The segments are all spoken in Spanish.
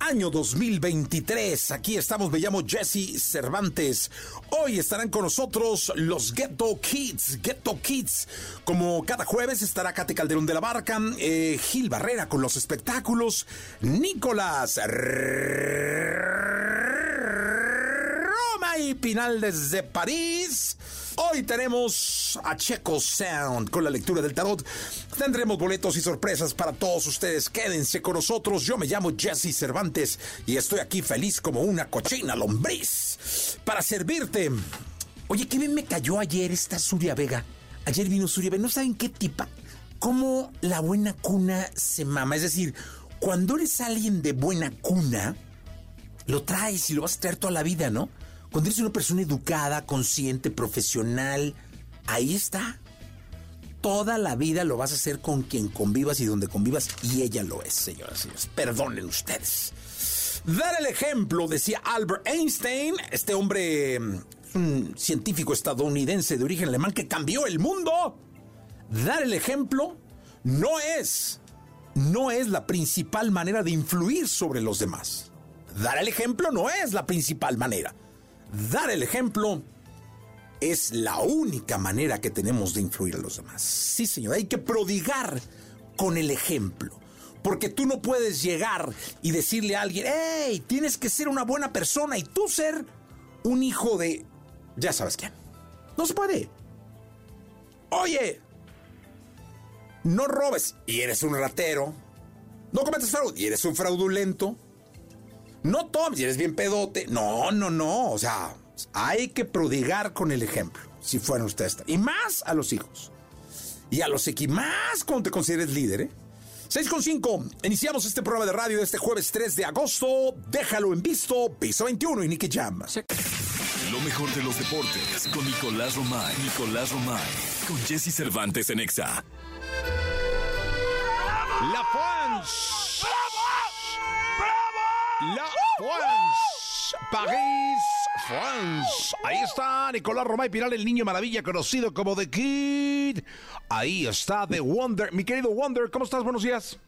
año 2023. Aquí estamos, me llamo Jesse Cervantes. Hoy estarán con nosotros los Ghetto Kids. Ghetto Kids. Como cada jueves estará Kate Calderón de la Barca, eh, Gil Barrera con los espectáculos, Nicolás Roma y Pinal desde París. Hoy tenemos a Checo Sound con la lectura del tarot. Tendremos boletos y sorpresas para todos ustedes. Quédense con nosotros. Yo me llamo Jesse Cervantes y estoy aquí feliz como una cochina lombriz para servirte. Oye, qué bien me cayó ayer esta Suria Vega. Ayer vino Suria Vega. ¿No saben qué tipa? Cómo la buena cuna se mama. Es decir, cuando eres alguien de buena cuna, lo traes y lo vas a traer toda la vida, ¿no? Cuando eres una persona educada, consciente, profesional, ahí está. Toda la vida lo vas a hacer con quien convivas y donde convivas, y ella lo es, señoras y señores. Perdonen ustedes. Dar el ejemplo, decía Albert Einstein, este hombre, un científico estadounidense de origen alemán que cambió el mundo. Dar el ejemplo no es, no es la principal manera de influir sobre los demás. Dar el ejemplo no es la principal manera. Dar el ejemplo es la única manera que tenemos de influir a los demás. Sí, señor, hay que prodigar con el ejemplo. Porque tú no puedes llegar y decirle a alguien, hey, tienes que ser una buena persona y tú ser un hijo de... Ya sabes quién. No se puede. Oye, no robes y eres un ratero. No cometes fraude y eres un fraudulento. No tomes eres bien pedote. No, no, no. O sea, hay que prodigar con el ejemplo. Si fueran ustedes. Y más a los hijos. Y a los equipos. Más cuando te consideres líder, ¿eh? 6 con 5. Iniciamos este programa de radio de este jueves 3 de agosto. Déjalo en visto. Piso 21 y Nicky Jam. Lo mejor de los deportes con Nicolás Romay. Nicolás Romay. Con Jesse Cervantes en Exa. La France. La France. París, France. Ahí está Nicolás Romay Piral, el niño maravilla conocido como The Kid. Ahí está The Wonder. Mi querido Wonder, ¿cómo estás? Buenos días.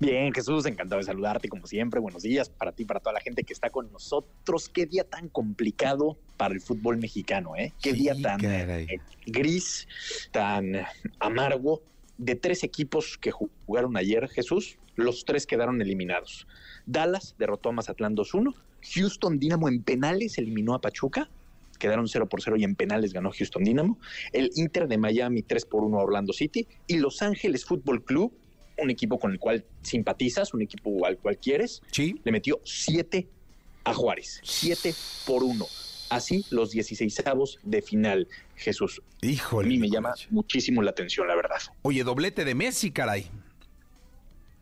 Bien, Jesús, encantado de saludarte como siempre. Buenos días para ti, para toda la gente que está con nosotros. Qué día tan complicado para el fútbol mexicano, ¿eh? Qué Sí, día tan eh, gris, tan amargo. De tres equipos que jugaron ayer, Jesús, los tres quedaron eliminados. Dallas derrotó a Mazatlán 2-1. Houston Dynamo en penales eliminó a Pachuca. Quedaron 0 por 0 y en penales ganó Houston Dynamo. El Inter de Miami 3 por 1 a Orlando City. Y Los Ángeles Fútbol Club, un equipo con el cual simpatizas, un equipo al cual quieres, Sí. le metió 7 a Juárez. 7 por 1. Así los 16 de final, Jesús. A Híjole. mí me llama muchísimo la atención, la verdad. Oye, doblete de Messi, caray.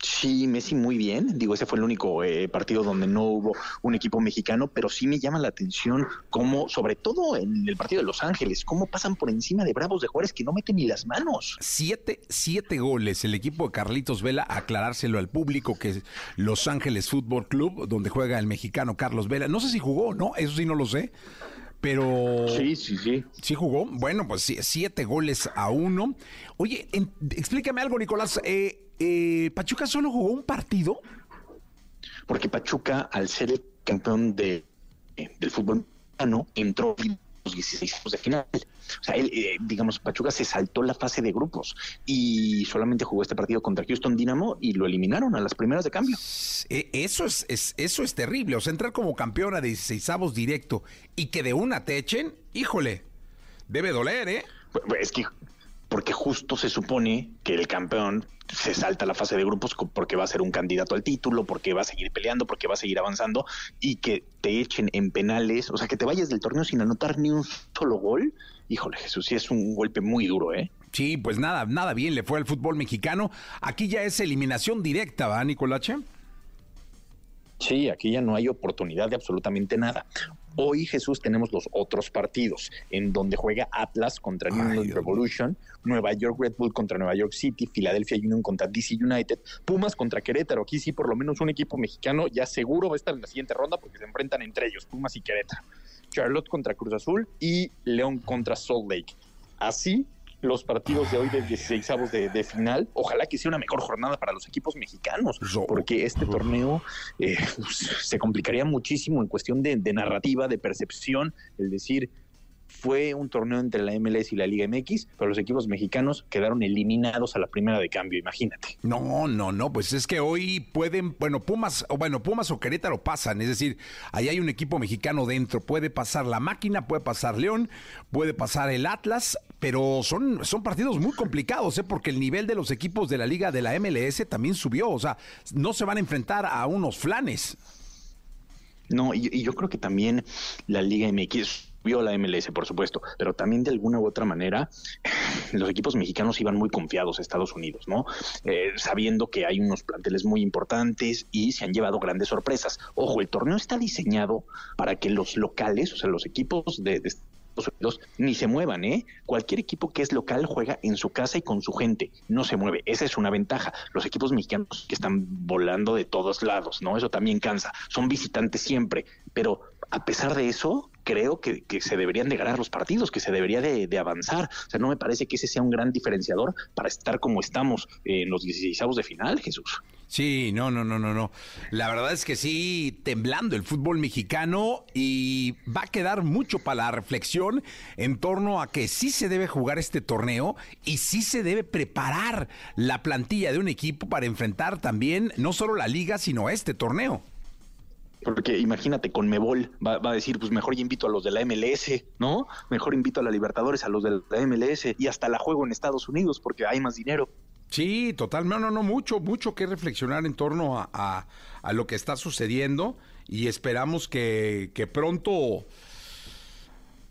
Sí, Messi muy bien. Digo, ese fue el único eh, partido donde no hubo un equipo mexicano, pero sí me llama la atención cómo, sobre todo en el partido de Los Ángeles, cómo pasan por encima de Bravos de Juárez que no meten ni las manos. Siete, siete goles. El equipo de Carlitos Vela, aclarárselo al público que es Los Ángeles Fútbol Club, donde juega el mexicano Carlos Vela. No sé si jugó o no, eso sí no lo sé. Pero Sí, sí, sí. sí jugó. Bueno, pues sí, siete goles a uno. Oye, en- explícame algo, Nicolás. Eh, eh, ¿Pachuca solo jugó un partido? Porque Pachuca, al ser el campeón de, eh, del fútbol mexicano, entró los 16 de final. O sea, él, eh, digamos, Pachuca se saltó la fase de grupos y solamente jugó este partido contra Houston Dynamo y lo eliminaron a las primeras de cambio. Eso es, es eso es terrible. O sea, entrar como campeón a 16 directo y que de una te echen, híjole, debe doler, ¿eh? Pues, pues, es que porque justo se supone que el campeón se salta la fase de grupos porque va a ser un candidato al título, porque va a seguir peleando, porque va a seguir avanzando y que te echen en penales, o sea, que te vayas del torneo sin anotar ni un solo gol. Híjole, Jesús, sí es un golpe muy duro, ¿eh? Sí, pues nada, nada bien le fue al fútbol mexicano. Aquí ya es eliminación directa, ¿va, Nicolache? Sí, aquí ya no hay oportunidad de absolutamente nada. Hoy, Jesús, tenemos los otros partidos, en donde juega Atlas contra New England Revolution, Nueva York Red Bull contra Nueva York City, Philadelphia Union contra DC United, Pumas contra Querétaro. Aquí sí, por lo menos un equipo mexicano ya seguro va a estar en la siguiente ronda porque se enfrentan entre ellos, Pumas y Querétaro. Charlotte contra Cruz Azul y León contra Salt Lake. Así los partidos de hoy de 16 de, de final. Ojalá que sea una mejor jornada para los equipos mexicanos, porque este torneo eh, pues, se complicaría muchísimo en cuestión de, de narrativa, de percepción, el decir, fue un torneo entre la MLS y la Liga MX, pero los equipos mexicanos quedaron eliminados a la primera de cambio, imagínate. No, no, no, pues es que hoy pueden, bueno, Pumas, o bueno, Pumas o Querétaro pasan, es decir, ahí hay un equipo mexicano dentro, puede pasar la máquina, puede pasar León, puede pasar el Atlas, pero son, son partidos muy complicados, ¿eh? porque el nivel de los equipos de la Liga de la MLS también subió, o sea, no se van a enfrentar a unos flanes. No, y, y yo creo que también la Liga MX vio la MLS, por supuesto, pero también de alguna u otra manera los equipos mexicanos iban muy confiados a Estados Unidos, ¿no? Eh, sabiendo que hay unos planteles muy importantes y se han llevado grandes sorpresas. Ojo, el torneo está diseñado para que los locales, o sea, los equipos de, de Estados Unidos ni se muevan, ¿eh? Cualquier equipo que es local juega en su casa y con su gente, no se mueve. Esa es una ventaja. Los equipos mexicanos que están volando de todos lados, ¿no? Eso también cansa. Son visitantes siempre, pero a pesar de eso, creo que, se deberían de ganar los partidos, que se debería de, avanzar. O sea, no me parece que ese sea un gran diferenciador para estar como estamos en los 16 de final, Jesús. Sí, no, no, no, no, no. La verdad es que sí, temblando el fútbol mexicano y va a quedar mucho para la reflexión en torno a que sí se debe jugar este torneo y sí se debe preparar la plantilla de un equipo para enfrentar también no solo la liga, sino este torneo. Porque imagínate, con Mebol va, va, a decir, pues mejor invito a los de la MLS, ¿no? Mejor invito a la Libertadores, a los de la MLS y hasta la juego en Estados Unidos porque hay más dinero. Sí, total, no, no, no, mucho, mucho que reflexionar en torno a, a, lo que está sucediendo y esperamos que, que, pronto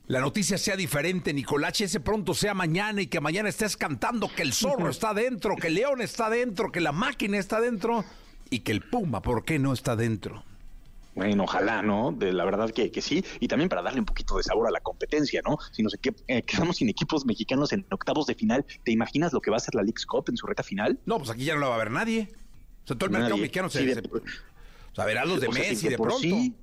la noticia sea diferente, Nicolache, ese pronto sea mañana y que mañana estés cantando que el zorro está dentro, que el león está dentro, que la máquina está dentro y que el puma, ¿por qué no está dentro? Bueno, ojalá, ¿no? De la verdad que, que, sí. Y también para darle un poquito de sabor a la competencia, ¿no? Si nos eh, quedamos sin equipos mexicanos en octavos de final, ¿te imaginas lo que va a ser la League's Cup en su reta final? No, pues aquí ya no la va a ver nadie. O sea, todo el mercado mexicano se, sí, O sea, verá los de Messi de, pronto. Sí,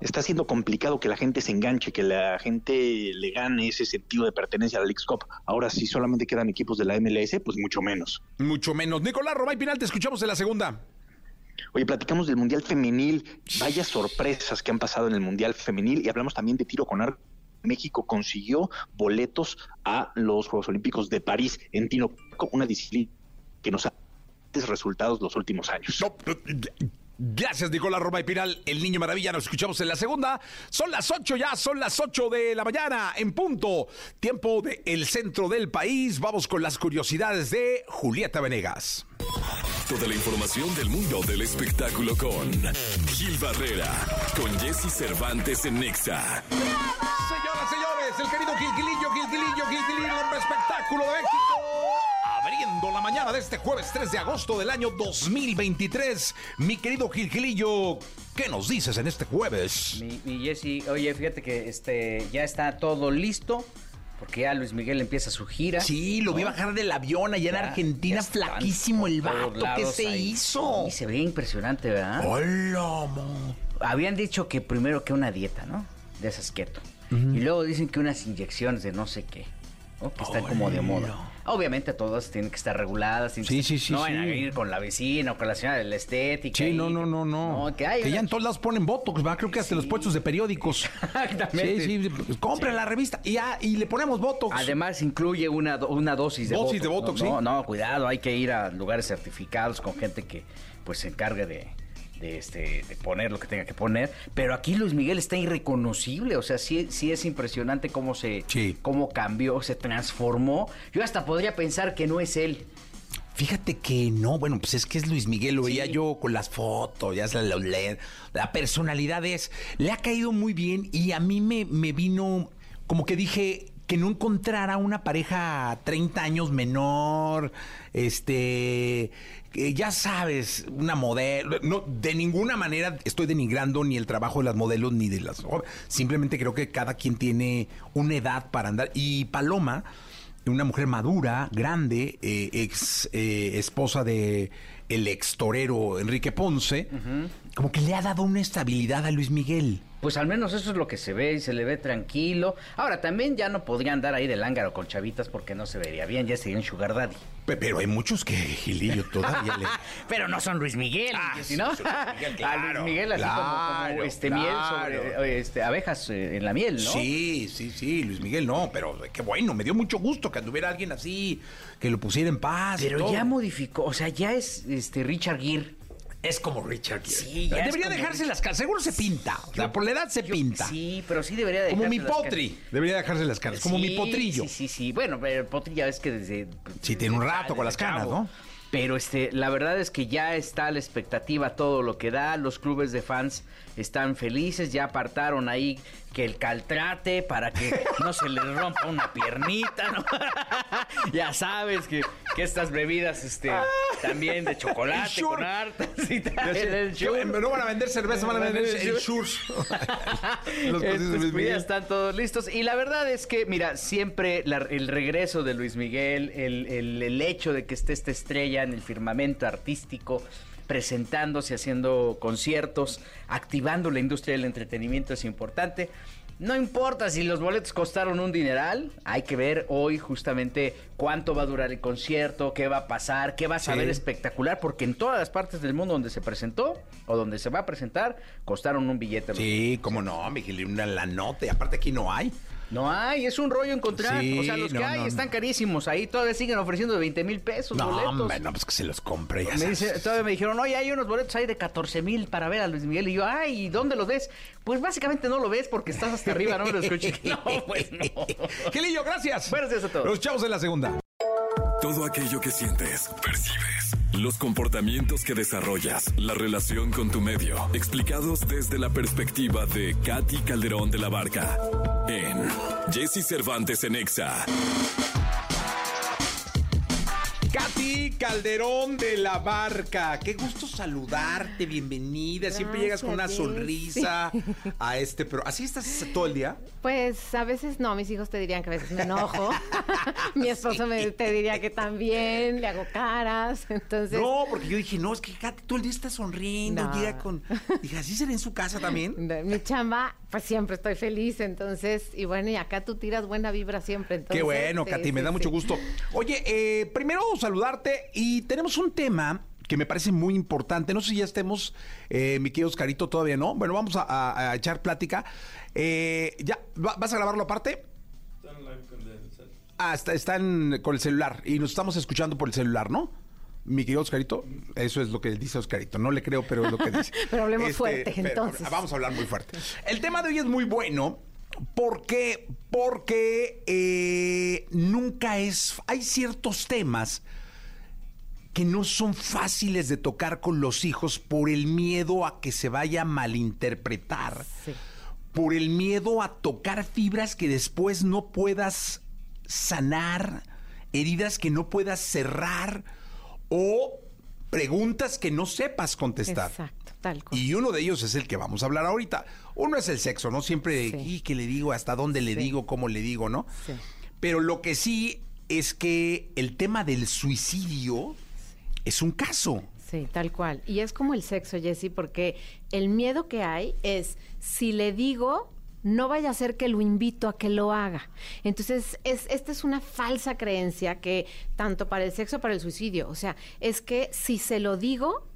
está siendo complicado que la gente se enganche, que la gente le gane ese sentido de pertenencia a la League's Cup. Ahora, si solamente quedan equipos de la MLS, pues mucho menos. Mucho menos. Nicolás Romay Pinal, te escuchamos en la segunda. Oye, platicamos del Mundial Femenil, vaya sorpresas que han pasado en el Mundial Femenil y hablamos también de tiro con arco. México consiguió boletos a los Juegos Olímpicos de París en tiro, una disciplina que nos ha dado resultados los últimos años. Gracias, Nicolás Roma y Pinal, el niño maravilla. Nos escuchamos en la segunda. Son las ocho ya, son las ocho de la mañana en punto. Tiempo del el centro del país. Vamos con las curiosidades de Julieta Venegas. Toda la información del mundo del espectáculo con Gil Barrera, con Jesse Cervantes en Nexa. Señoras, señores, el querido Gilquilillo, Gilquilillo, Gilquilillo, hombre espectáculo de éxito la mañana de este jueves 3 de agosto del año 2023. Mi querido Gilgilillo, ¿qué nos dices en este jueves? Mi, mi Jesse, oye, fíjate que este ya está todo listo. Porque ya Luis Miguel empieza su gira. Sí, lo vi bajar del avión allá en Argentina, flaquísimo el vato. ¿Qué se hizo? Y se ve impresionante, ¿verdad? ¡Hola, Habían dicho que primero que una dieta, ¿no? De esas keto. Y luego dicen que unas inyecciones de no sé qué. Que están como de moda. Obviamente todas tienen que estar reguladas. Sí, sí, sí, No van a sí. ir con la vecina o con la señora de la estética. Sí, y- no, no, no, no. que, hay que ya en todos lados ponen Botox, va, creo que hasta en los puestos de periódicos. Exactamente. Sí, sí, pues, compren la revista y, ya, y le ponemos Botox. Además incluye una, una dosis de Dosis Botox. de Botox, no, sí. No, no, cuidado, hay que ir a lugares certificados con gente que pues se encargue de, de, este, de poner lo que tenga que poner. Pero aquí Luis Miguel está irreconocible, o sea, sí, sí es impresionante cómo se Sí. cómo cambió, se transformó. Yo hasta podría pensar que no es él. Fíjate que no, bueno, pues es que es Luis Miguel, lo veía yo con las fotos, ya se lo leen. La personalidad es, le ha caído muy bien y a mí me, me vino como que dije que no encontrara una pareja 30 años menor, este, ya sabes, una modelo, no, de ninguna manera estoy denigrando ni el trabajo de las modelos ni de las, simplemente creo que cada quien tiene una edad para andar. Y Paloma una mujer madura, grande, eh, ex eh, esposa de el torero Enrique Ponce, como que le ha dado una estabilidad a Luis Miguel. Pues al menos eso es lo que se ve y se le ve tranquilo. Ahora, también ya no podría andar ahí de lángaro con chavitas porque no se vería bien, ya sería un sugar daddy. Pe- Pero hay muchos que Gilillo todavía le... Pero no son Luis Miguel, Ah, sí, no, Luis Miguel, a claro, Luis Miguel así como- como, claro, este miel sobre este, abejas eh, en la miel, ¿no? Sí, sí, sí, Luis Miguel no, pero qué bueno, me dio mucho gusto que anduviera alguien así, que lo pusiera en paz. y Pero todo. ya modificó, o sea, ya es este Richard Gere. Es como Richard Gere. Sí, ya es Debería como dejarse Richard- las caras, seguro se pinta, o sea, por la edad se Yo- pinta. Sí, pero sí debería de como mi dejarse las potri, caras. debería dejarse las caras, como mi potrillo. Sí, sí, sí. Bueno, pero el potri ya ves que desde... Sí, tiene un rato con las canas. ¿no? Pero este, la verdad es que ya está la expectativa, todo lo que da. Los clubes de fans están felices, ya apartaron ahí que el caltrate para que no se les rompa una piernita, ¿no? ya sabes que, que estas bebidas este, también de chocolate con hartas y tal. El. No van a vender cerveza, van a vender el Shure. Shurs. Los Estos, cosas de Luis pues, ya están todos listos. Y la verdad es que, mira, siempre la- el regreso de Luis Miguel, el, el- el hecho de que esté esta estrella en el firmamento artístico, presentándose, haciendo conciertos, activando la industria del entretenimiento es importante. No importa si los boletos costaron un dineral, hay que ver hoy justamente cuánto va a durar el concierto, qué va a pasar, qué va a saber Sí. espectacular, porque en todas las partes del mundo donde se presentó o donde se va a presentar, costaron un billete. Sí, cómo no, Miguel, una la nota. Y aparte aquí no hay. No hay, es un rollo encontrar. Sí, o sea, los no, que hay no, están no. carísimos. Ahí todavía siguen ofreciendo de 20 mil pesos No, boletos. hombre, no, pues que se los compre. Ya me sabes. dice, todavía me dijeron, oye, hay unos boletos ahí de 14 mil para ver a Luis Miguel. Y yo, ay, ¿y ¿dónde los ves? Pues básicamente no lo ves porque estás hasta arriba, no lo escuchas. No, pues no. Gilillo, gracias. Buenos días a todos. Los chavos en la segunda. Todo aquello que sientes, percibes, los comportamientos que desarrollas, la relación con tu medio, explicados desde la perspectiva de Katy Calderón de la Barca en Jesse Cervantes en Exa. Katy Calderón de la Barca. Qué gusto saludarte, bienvenida. Siempre llegas con una sonrisa a este, pero ¿así estás todo el día? Pues a veces no, mis hijos te dirían que a veces me enojo. Mi esposo me, te diría que también, le hago caras. Entonces, No, porque yo dije, no, es que Katy todo el día está sonriendo, No. llega con... Dije, ¿así será en su casa también? mi chamba, pues siempre estoy feliz. Entonces, y bueno, y acá tú tiras buena vibra siempre. Entonces, Qué bueno, sí, Katy, me da mucho gusto. Oye, eh, primero saludarte y tenemos un tema que me parece muy importante. No sé si ya estemos, eh, mi querido Oscarito, todavía no. Bueno, vamos a, a- a echar plática. Eh, ¿Ya? ¿Va- ¿Vas a grabarlo aparte? Ah, está, están con el celular y nos estamos escuchando por el celular, ¿no? Mi querido Oscarito, eso es lo que dice Oscarito. No le creo, pero es lo que dice. Este, Pero hablemos fuerte, pero entonces. Vamos a hablar muy fuerte. El tema de hoy es muy bueno porque, porque eh, nunca es. Hay ciertos temas que no son fáciles de tocar con los hijos por el miedo a que se vaya a malinterpretar, Sí. por el miedo a tocar fibras que después no puedas sanar, heridas que no puedas cerrar o preguntas que no sepas contestar. Exacto, tal cual. Y uno de ellos es el que vamos a hablar ahorita. Uno es el sexo, ¿no? Siempre, Sí. ¿y qué le digo? ¿Hasta dónde le Sí. digo? ¿Cómo le digo? ¿No? Sí. Pero lo que sí es que el tema del suicidio es un caso. Sí, tal cual. Y es como el sexo, Jessy, porque el miedo que hay es, si le digo, no vaya a ser que lo invito a que lo haga. Entonces, es, esta es una falsa creencia que tanto para el sexo, para el suicidio, o sea, es que si se lo digo,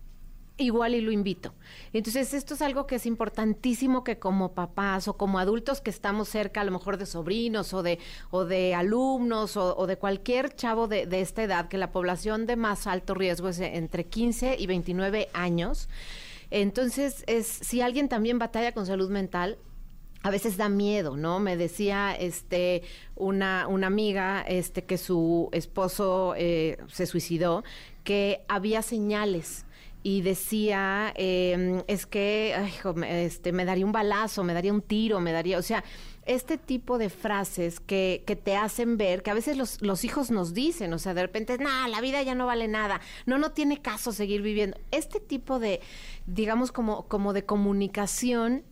igual y lo invito. Entonces, esto es algo que es importantísimo que como papás o como adultos que estamos cerca, a lo mejor de sobrinos o de, o de alumnos o, de cualquier chavo de, de, esta edad, que la población de más alto riesgo es entre 15 y 29 años. Entonces, es, si alguien también batalla con salud mental, a veces da miedo, ¿no? Me decía este una, una amiga este que su esposo eh, se suicidó, que había señales y decía em, es que este me daría un balazo, me daría un tiro, me daría, o sea, este tipo de frases que, que te hacen ver, que a veces los, los hijos nos dicen, o sea, de repente, no, la vida ya no vale nada, no, no tiene caso seguir viviendo. Este tipo de, digamos, como, como de comunicación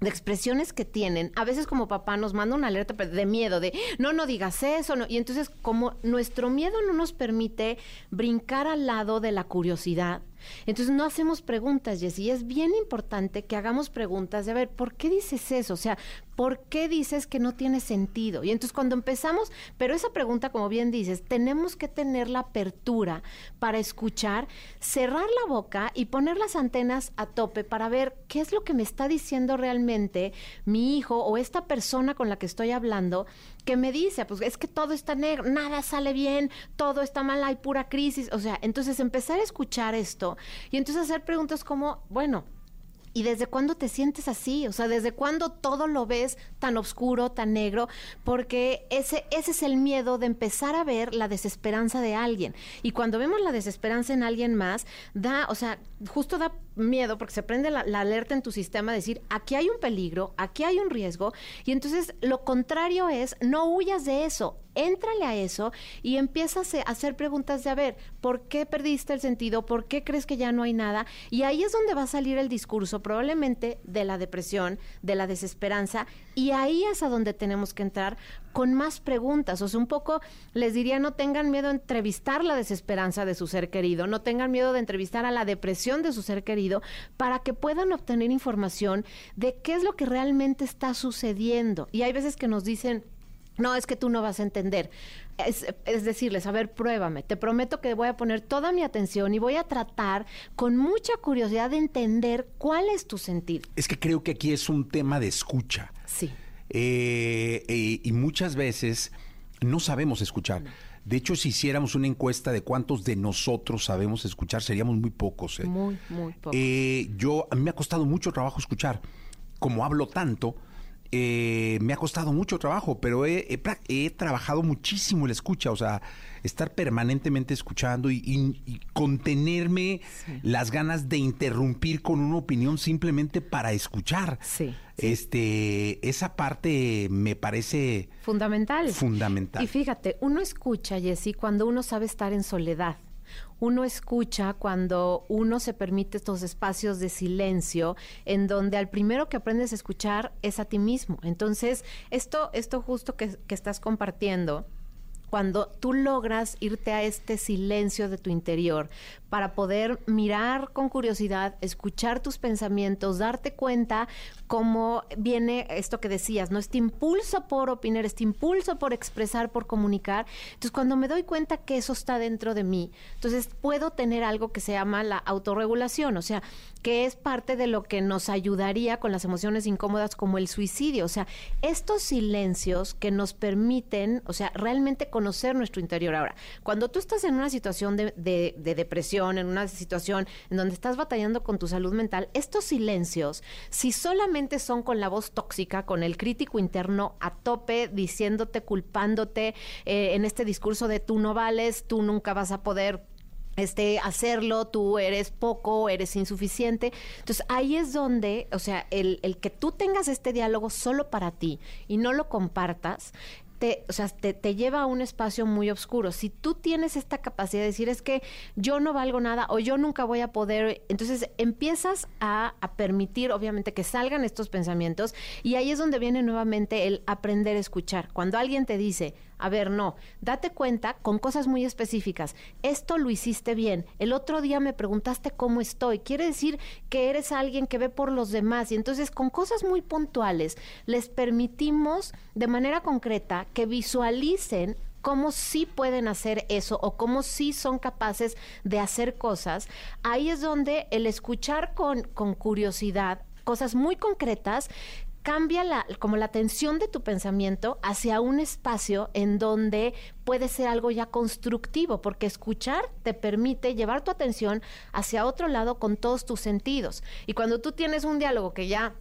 de expresiones que tienen, a veces como papá nos manda una alerta de miedo, de no, no digas eso, no. y entonces como nuestro miedo no nos permite brincar al lado de la curiosidad, entonces no hacemos preguntas, Jessy. Es bien importante que hagamos preguntas de, a ver, ¿por qué dices eso? O sea, ¿por qué dices que no tiene sentido? Y entonces cuando empezamos, pero esa pregunta, como bien dices, tenemos que tener la apertura para escuchar, cerrar la boca y poner las antenas a tope para ver qué es lo que me está diciendo realmente mi hijo o esta persona con la que estoy hablando que me dice, pues es que todo está negro, nada sale bien, todo está mal, hay pura crisis. O sea, entonces empezar a escuchar esto y entonces hacer preguntas como, bueno, ¿Y desde cuándo te sientes así? O sea, ¿desde cuándo todo lo ves tan oscuro, tan negro? Porque ese, ese es el miedo de empezar a ver la desesperanza de alguien. Y cuando vemos la desesperanza en alguien más, da, o sea, justo da miedo porque se prende la, alerta en tu sistema de decir, aquí hay un peligro, aquí hay un riesgo. Y entonces lo contrario es, no huyas de eso, éntrale a eso y empiezas a hacer preguntas de, a ver, ¿por qué perdiste el sentido? ¿Por qué crees que ya no hay nada? Y ahí es donde va a salir el discurso probablemente de la depresión, de la desesperanza, y ahí es a donde tenemos que entrar con más preguntas. O sea, un poco les diría, no tengan miedo de entrevistar la desesperanza de su ser querido, no tengan miedo de entrevistar a la depresión de su ser querido, para que puedan obtener información de qué es lo que realmente está sucediendo. Y hay veces que nos dicen, no, es que tú no vas a entender. Es, decirles, a ver, pruébame. Te prometo que voy a poner toda mi atención y voy a tratar con mucha curiosidad de entender cuál es tu sentir. Es que creo que aquí es un tema de escucha. Sí. Eh, eh, y muchas veces no sabemos escuchar. De hecho, si hiciéramos una encuesta de cuántos de nosotros sabemos escuchar, seríamos muy pocos. ¿eh? Muy, muy pocos. yo, a mí me ha costado mucho trabajo escuchar. Como hablo tanto, eh, me ha costado mucho trabajo, pero he, trabajado muchísimo la escucha, o sea, estar permanentemente escuchando y, contenerme las ganas de interrumpir con una opinión simplemente para escuchar. Sí, Este, esa parte me parece fundamental. Fundamental. Y fíjate, uno escucha, Jessy, cuando uno sabe estar en soledad uno escucha cuando uno se permite estos espacios de silencio en donde al primero que aprendes a escuchar es a ti mismo. Entonces, esto, esto justo que, que estás compartiendo, cuando tú logras irte a este silencio de tu interior para poder mirar con curiosidad, escuchar tus pensamientos, darte cuenta cómo viene esto que decías, ¿no? Este impulso por opinar, este impulso por expresar, por comunicar. Entonces, cuando me doy cuenta que eso está dentro de mí, entonces puedo tener algo que se llama la autorregulación, o sea, que es parte de lo que nos ayudaría con las emociones incómodas como el suicidio. O sea, estos silencios que nos permiten, o sea, realmente conocer nuestro interior. Ahora, cuando tú estás en una situación de, de depresión, en una situación en donde estás batallando con tu salud mental, estos silencios, si solamente son con la voz tóxica, con el crítico interno a tope, diciéndote, culpándote eh, en este discurso de tú no vales, tú nunca vas a poder este, hacerlo, tú eres poco, eres insuficiente. Entonces ahí es donde, o sea, el, el, que tú tengas este diálogo solo para ti y no lo compartas, te, o sea, te, lleva a un espacio muy oscuro. Si tú tienes esta capacidad de decir es que yo no valgo nada o yo nunca voy a poder, entonces empiezas a, permitir, obviamente, que salgan estos pensamientos y ahí es donde viene nuevamente el aprender a escuchar. Cuando alguien te dice, a ver, no, date cuenta con cosas muy específicas. Esto lo hiciste bien. El otro día me preguntaste cómo estoy. Quiere decir que eres alguien que ve por los demás. Y entonces con cosas muy puntuales les permitimos de manera concreta que visualicen cómo sí pueden hacer eso o cómo sí son capaces de hacer cosas, ahí es donde el escuchar con, con curiosidad cosas muy concretas cambia la, como la atención de tu pensamiento hacia un espacio en donde puede ser algo ya constructivo, porque escuchar te permite llevar tu atención hacia otro lado con todos tus sentidos. Y cuando tú tienes un diálogo que ya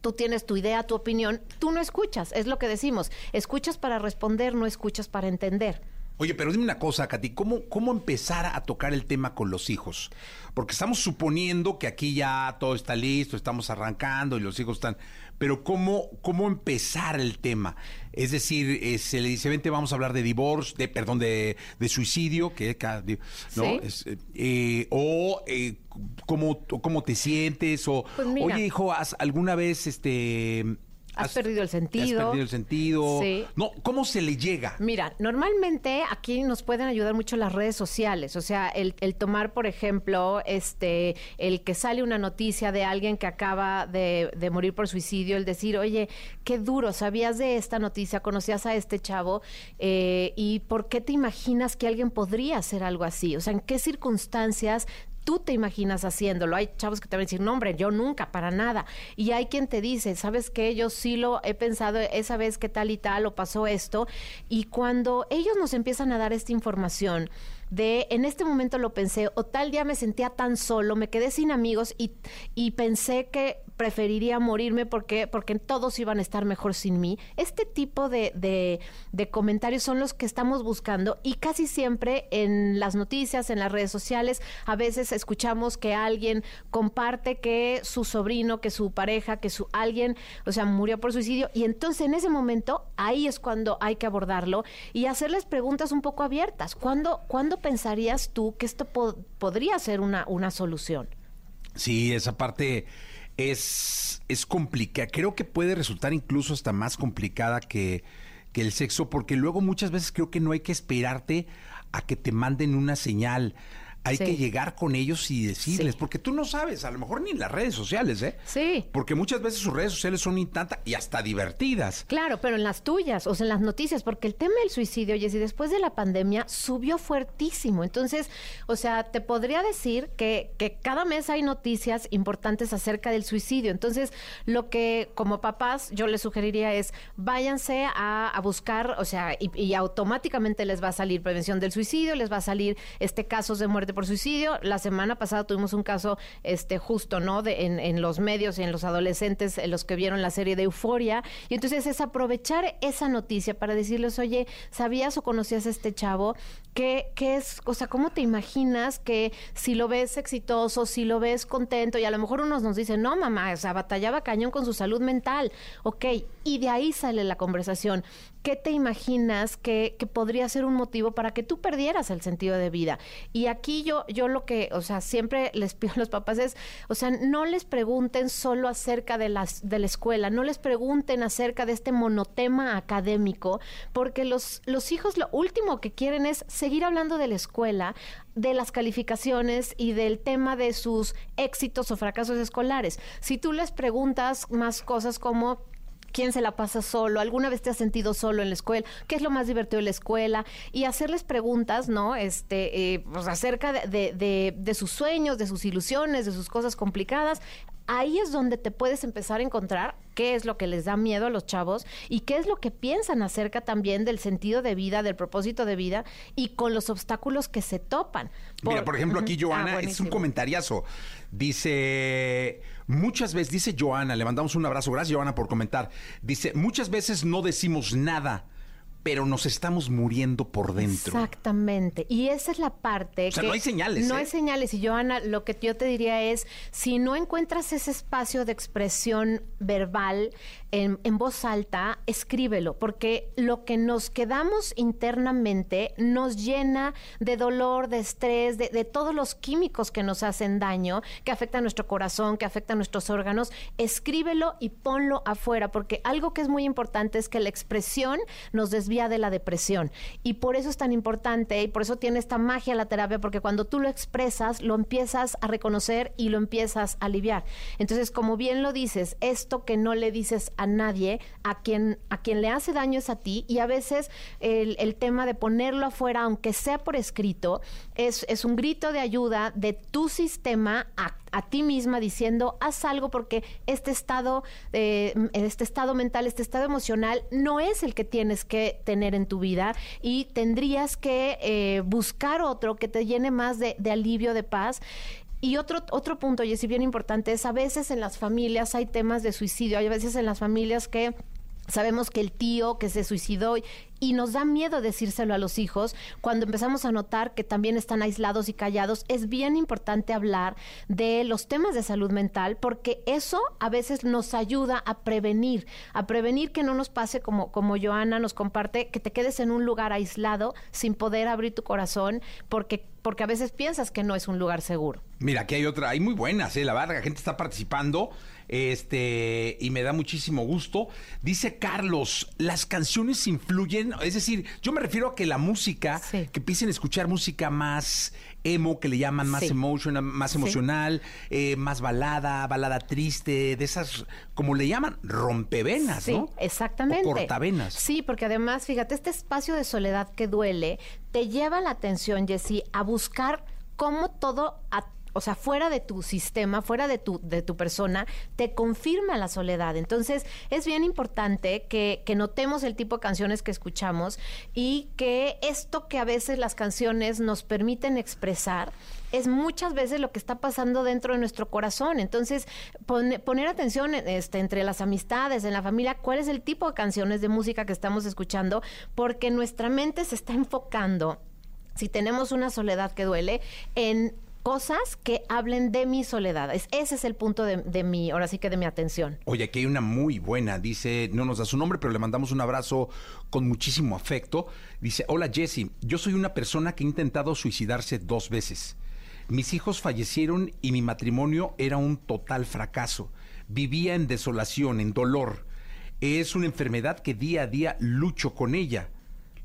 tú tienes tu idea, tu opinión, tú no escuchas, es lo que decimos, escuchas para responder, no escuchas para entender. Oye, pero dime una cosa, Katy, ¿cómo, ¿cómo empezar a tocar el tema con los hijos? Porque estamos suponiendo que aquí ya todo está listo, estamos arrancando y los hijos están... Pero ¿cómo, cómo empezar el tema? Es decir, eh, se le dice, vente, vamos a hablar de divorcio, de, perdón, de, de suicidio, que ¿no? Eh, o eh, ¿cómo, cómo te sientes, o, pues oye, hijo, ¿has alguna vez este Has, perdido el sentido. Has perdido el sentido. Sí. No, ¿cómo se le llega? Mira, normalmente aquí nos pueden ayudar mucho las redes sociales. O sea, el, tomar, por ejemplo, este, el que sale una noticia de alguien que acaba de, morir por suicidio, el decir, oye, qué duro, ¿sabías de esta noticia? ¿Conocías a este chavo? Eh, ¿Y por qué te imaginas que alguien podría hacer algo así? O sea, ¿en qué circunstancias tú te imaginas haciéndolo. Hay chavos que te van a decir, no, hombre, yo nunca, para nada. Y hay quien te dice, ¿sabes qué? Yo sí lo he pensado esa vez que tal y tal o pasó esto. Y cuando ellos nos empiezan a dar esta información, de en este momento lo pensé o tal día me sentía tan solo, me quedé sin amigos y, y pensé que preferiría morirme porque, porque todos iban a estar mejor sin mí. Este tipo de, de, comentarios son los que estamos buscando y casi siempre en las noticias, en las redes sociales, a veces escuchamos que alguien comparte que su sobrino, que su pareja, que su alguien, o sea, murió por suicidio y entonces en ese momento ahí es cuando hay que abordarlo y hacerles preguntas un poco abiertas. ¿Cuándo, ¿cuándo pensarías tú que esto podría ser una, una solución? Sí, esa parte es, es complicada. Creo que puede resultar incluso hasta más complicada que, que el sexo, porque luego muchas veces creo que no hay que esperarte a que te manden una señal hay que llegar con ellos y decirles, porque tú no sabes, a lo mejor ni en las redes sociales, ¿eh? Sí. Porque muchas veces sus redes sociales son intanta y hasta divertidas. Claro, pero en las tuyas, o sea, en las noticias, porque el tema del suicidio, Jessy, después de la pandemia subió fuertísimo. Entonces, o sea, te podría decir que, que cada mes hay noticias importantes acerca del suicidio. Entonces, lo que como papás yo les sugeriría es váyanse a, a buscar, o sea, y, y automáticamente les va a salir prevención del suicidio, les va a salir este casos de muerte por suicidio. La semana pasada tuvimos un caso este justo, ¿no? De, en, en los medios y en los adolescentes, en los que vieron la serie de Euforia. Y entonces es aprovechar esa noticia para decirles, oye, ¿sabías o conocías a este chavo? ¿Qué, ¿Qué es, o sea, cómo te imaginas que si lo ves exitoso, si lo ves contento, y a lo mejor unos nos dicen, no, mamá, o sea, batallaba cañón con su salud mental, ok, y de ahí sale la conversación. ¿Qué te imaginas que, podría ser un motivo para que tú perdieras el sentido de vida? Y aquí yo, yo lo que, o sea, siempre les pido a los papás es, o sea, no les pregunten solo acerca de, las, de la escuela, no les pregunten acerca de este monotema académico, porque los, los hijos lo último que quieren es seguir hablando de la escuela, de las calificaciones y del tema de sus éxitos o fracasos escolares. Si tú les preguntas más cosas como quién se la pasa solo, alguna vez te has sentido solo en la escuela, qué es lo más divertido de la escuela y hacerles preguntas, ¿no? Este, eh, pues acerca de, de, de, sus sueños, de sus ilusiones, de sus cosas complicadas. Ahí es donde te puedes empezar a encontrar qué es lo que les da miedo a los chavos y qué es lo que piensan acerca también del sentido de vida, del propósito de vida y con los obstáculos que se topan. Mira, por ejemplo, aquí Joana ah, es un comentariazo. Dice, muchas veces, dice Joana, le mandamos un abrazo, gracias Joana por comentar. Dice, muchas veces no decimos nada pero nos estamos muriendo por dentro. Exactamente. Y esa es la parte. O sea, no hay señales. No ¿eh? hay señales. Y Joana, lo que yo te diría es: si no encuentras ese espacio de expresión verbal en, voz alta, escríbelo, porque lo que nos quedamos internamente nos llena de dolor, de estrés, de, de todos los químicos que nos hacen daño, que afectan nuestro corazón, que afectan nuestros órganos. Escríbelo y ponlo afuera, porque algo que es muy importante es que la expresión nos des de la depresión. Y por eso es tan importante y por eso tiene esta magia la terapia, porque cuando tú lo expresas, lo empiezas a reconocer y lo empiezas a aliviar. Entonces, como bien lo dices, esto que no le dices a nadie, a quien, a quien le hace daño es a ti, y a veces el, el tema de ponerlo afuera, aunque sea por escrito, es, es un grito de ayuda de tu sistema a, a ti misma diciendo haz algo porque este estado eh, este estado mental este estado emocional no es el que tienes que tener en tu vida y tendrías que eh, buscar otro que te llene más de, alivio de paz. Y otro, otro punto, y es bien importante, es a veces en las familias hay temas de suicidio, hay a veces en las familias que Sabemos que el tío que se suicidó y nos da miedo decírselo a los hijos cuando empezamos a notar que también están aislados y callados. Es bien importante hablar de los temas de salud mental porque eso a veces nos ayuda a prevenir, a prevenir que no nos pase como, como Joana nos comparte, que te quedes en un lugar aislado sin poder abrir tu corazón porque, porque a veces piensas que no es un lugar seguro. Mira, aquí hay otra, hay muy buenas, ¿eh? la verdad, la gente está participando este, y me da muchísimo gusto. Dice Carlos, las canciones influyen, es decir, yo me refiero a que la música, que empiecen a escuchar música más emo, que le llaman más emotion, más emocional, eh, más balada, balada triste, de esas, como le llaman, rompevenas, ¿no? Exactamente. O cortavenas. Sí, porque además, fíjate, este espacio de soledad que duele te lleva la atención, Jessie, a buscar cómo todo a o sea, fuera de tu sistema, fuera de tu, de tu persona, te confirma la soledad. Entonces, es bien importante que, notemos el tipo de canciones que escuchamos y que esto que a veces las canciones nos permiten expresar, es muchas veces lo que está pasando dentro de nuestro corazón. Entonces, poner atención este, entre las amistades, en la familia, cuál es el tipo de canciones de música que estamos escuchando, porque nuestra mente se está enfocando, si tenemos una soledad que duele, en cosas que hablen de mi soledad. ese es el punto de, mi, ahora sí que de mi atención. Oye, aquí hay una muy buena. Dice, no nos da su nombre, pero le mandamos un abrazo con muchísimo afecto. Dice, hola Jesse, yo soy una persona que ha intentado suicidarse dos veces. Mis hijos fallecieron y mi matrimonio era un total fracaso. Vivía en desolación, en dolor. Es una enfermedad que día a día lucho con ella.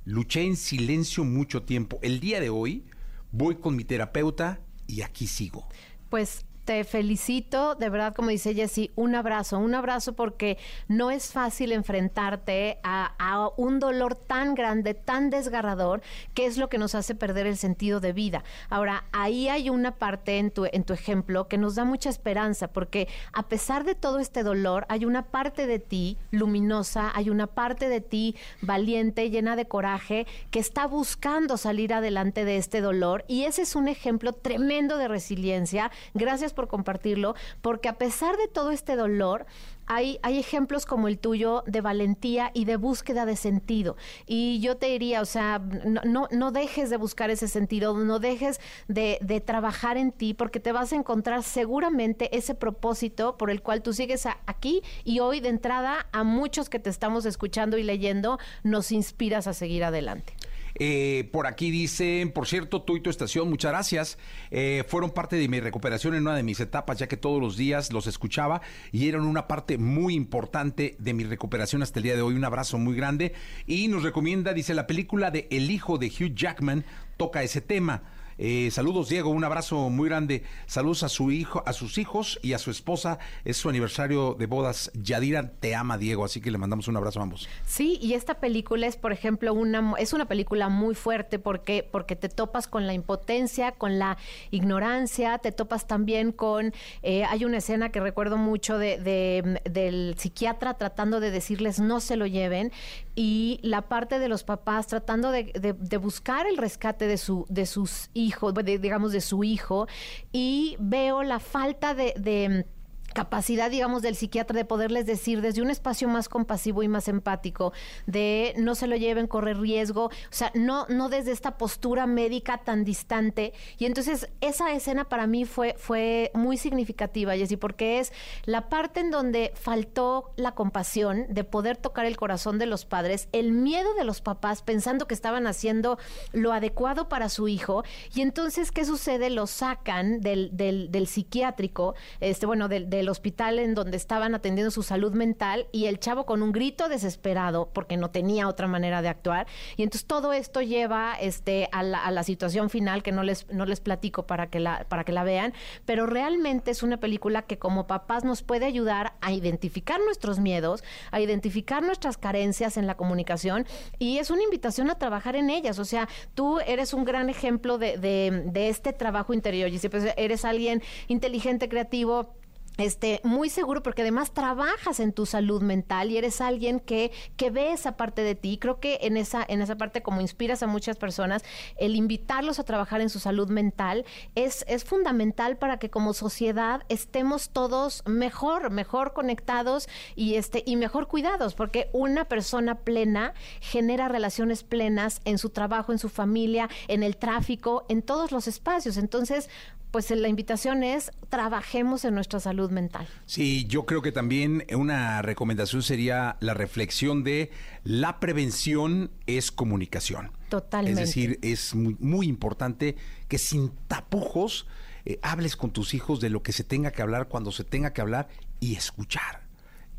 Luché en silencio mucho tiempo. El día de hoy voy con mi terapeuta y aquí sigo. Pues te felicito, de verdad, como dice Jessy, un abrazo, un abrazo porque no es fácil enfrentarte a, un dolor tan grande, tan desgarrador, que es lo que nos hace perder el sentido de vida. Ahora, ahí hay una parte en tu, en tu ejemplo que nos da mucha esperanza, porque a pesar de todo este dolor, hay una parte de ti luminosa, hay una parte de ti valiente, llena de coraje, que está buscando salir adelante de este dolor, y ese es un ejemplo tremendo de resiliencia. Gracias por compartirlo, porque a pesar de todo este dolor, hay, hay, ejemplos como el tuyo de valentía y de búsqueda de sentido. Y yo te diría, o sea, no, no, dejes de buscar ese sentido, no dejes de, de, trabajar en ti, porque te vas a encontrar seguramente ese propósito por el cual tú sigues aquí y hoy de entrada a muchos que te estamos escuchando y leyendo, nos inspiras a seguir adelante. Eh, por aquí dicen, por cierto, tú y tu estación, muchas gracias. Eh, fueron parte de mi recuperación en una de mis etapas, ya que todos los días los escuchaba y eran una parte muy importante de mi recuperación hasta el día de hoy. Un abrazo muy grande. Y nos recomienda, dice, la película de El hijo de Hugh Jackman toca ese tema. Eh, saludos, Diego, un abrazo muy grande. Saludos a su hijo, a sus hijos y a su esposa. Es su aniversario de bodas. Yadira te ama, Diego, así que le mandamos un abrazo a ambos. Sí, y esta película es, por ejemplo, una es una película muy fuerte porque porque te topas con la impotencia, con la ignorancia, te topas también con eh, hay una escena que recuerdo mucho de, del psiquiatra tratando de decirles no se lo lleven y la parte de los papás tratando de, de buscar el rescate de su de sus hijos hijo, digamos, de su hijo, y veo la falta de, de capacidad, digamos, del psiquiatra de poderles decir desde un espacio más compasivo y más empático, de no se lo lleven, correr riesgo, o sea, no, no desde esta postura médica tan distante. Y entonces esa escena para mí fue, fue muy significativa, Jessy, porque es la parte en donde faltó la compasión de poder tocar el corazón de los padres, el miedo de los papás pensando que estaban haciendo lo adecuado para su hijo. Y entonces, ¿qué sucede? Lo sacan del, del, del psiquiátrico, este, bueno, del del hospital en donde estaban atendiendo su salud mental y el chavo con un grito desesperado porque no tenía otra manera de actuar. Y entonces todo esto lleva este, a, la, situación final que no les, no les platico para que, la, para que la vean, pero realmente es una película que como papás nos puede ayudar a identificar nuestros miedos, a identificar nuestras carencias en la comunicación y es una invitación a trabajar en ellas. O sea, tú eres un gran ejemplo de, de, de este trabajo interior y siempre eres alguien inteligente, creativo este, muy seguro porque además trabajas en tu salud mental y eres alguien que, que ve esa parte de ti. Creo que en esa, en esa parte, como inspiras a muchas personas, el invitarlos a trabajar en su salud mental es, es fundamental para que como sociedad estemos todos mejor, mejor conectados y, este, y mejor cuidados, porque una persona plena genera relaciones plenas en su trabajo, en su familia, en el tráfico, en todos los espacios. Entonces, pues la invitación es trabajemos en nuestra salud mental. Sí, yo creo que también una recomendación sería la reflexión de la prevención es comunicación. Totalmente. Es decir, es muy, muy importante que sin tapujos eh, hables con tus hijos de lo que se tenga que hablar cuando se tenga que hablar y escuchar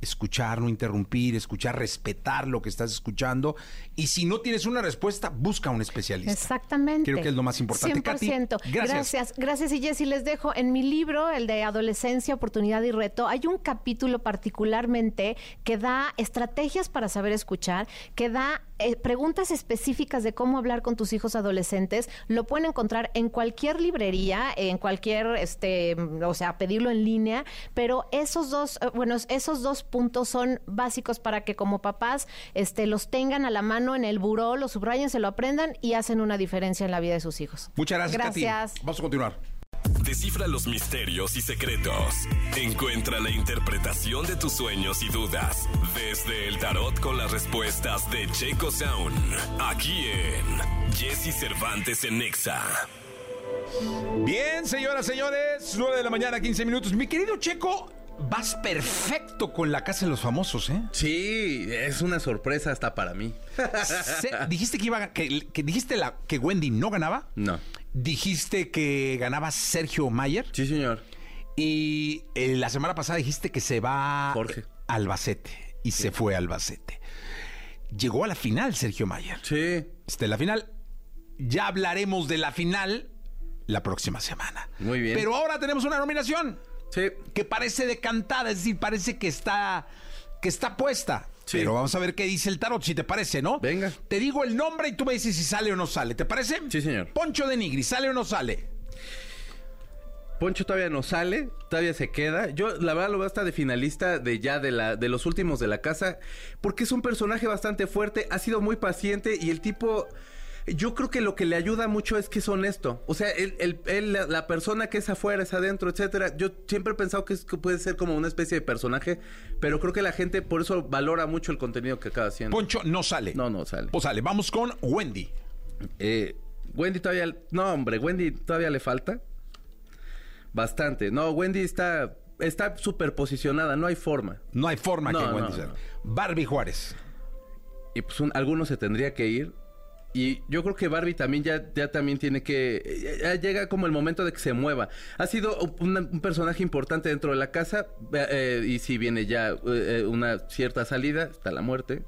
escuchar, no interrumpir, escuchar, respetar lo que estás escuchando. Y si no tienes una respuesta, busca un especialista. Exactamente. Creo que es lo más importante. 100%. Katy, gracias. gracias. Gracias. Y Jessy, les dejo en mi libro, el de Adolescencia, Oportunidad y Reto, hay un capítulo particularmente que da estrategias para saber escuchar, que da eh, preguntas específicas de cómo hablar con tus hijos adolescentes. Lo pueden encontrar en cualquier librería, en cualquier, este, o sea, pedirlo en línea, pero esos dos, eh, bueno, esos dos puntos son básicos para que como papás este, los tengan a la mano en el buró, los subrayen, se lo aprendan y hacen una diferencia en la vida de sus hijos. Muchas gracias, Gracias. Katy. Vamos a continuar. Descifra los misterios y secretos. Encuentra la interpretación de tus sueños y dudas. Desde el tarot con las respuestas de Checo Sound. Aquí en Jesse Cervantes en Nexa. Bien, señoras, señores, 9 de la mañana, 15 minutos. Mi querido Checo, vas perfecto con la Casa de los Famosos, ¿eh? Sí, es una sorpresa hasta para mí. Se- dijiste que iba a- que, que dijiste la, que Wendy no ganaba. No. Dijiste que ganaba Sergio Mayer. Sí, señor. Y eh, la semana pasada dijiste que se va Jorge. a Albacete. Y se fue a Albacete. Llegó a la final Sergio Mayer. Sí. Este, la final. Ya hablaremos de la final la próxima semana. Muy bien. Pero ahora tenemos una nominación Sí. que parece decantada, es decir, parece que está que está puesta. Sí. Pero vamos a ver qué dice el tarot, si te parece, ¿no? Venga. Te digo el nombre y tú me dices si sale o no sale. ¿Te parece? Sí, señor. Poncho de Nigri, ¿sale o no sale? Poncho todavía no sale, todavía se queda. Yo la verdad lo veo hasta de finalista de ya de la de los últimos de la casa, porque es un personaje bastante fuerte, ha sido muy paciente y el tipo yo creo que lo que le ayuda mucho es que es honesto. O sea, él, él- él, la, la persona que es afuera, es adentro, etcétera. Yo siempre he pensado que, es, que puede ser como una especie de personaje, pero creo que la gente por eso valora mucho el contenido que acaba haciendo. Poncho no sale. No, no sale. Pues sale. Vamos con Wendy. Eh, Wendy todavía. No, hombre, Wendy todavía le falta. Bastante. No, Wendy está. Está súper posicionada, no hay forma. No hay forma No, que no, Wendy no. salga. Barbie Juárez. Y pues un, alguno se tendría que ir. Y yo creo que Barbie también ya, ya también tiene que... Ya llega como el momento de que se mueva. Ha sido un, un personaje importante dentro de la casa. eh, y si viene ya eh, una cierta salida, está la muerte.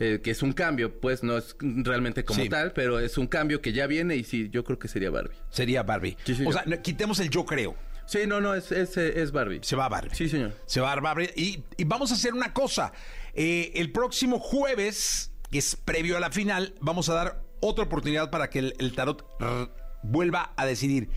eh, que es un cambio, pues no es realmente como Sí. tal, pero es un cambio que ya viene y sí, yo creo que sería Barbie. Sería Barbie. Sí, o sea, quitemos el yo creo. Sí, no, no, es, es, es Barbie. Se va Barbie. Sí, señor. Se va Barbie. Y, y vamos a hacer una cosa. Eh, el próximo jueves, que es previo a la final, vamos a dar otra oportunidad para que el, el tarot vuelva a decidir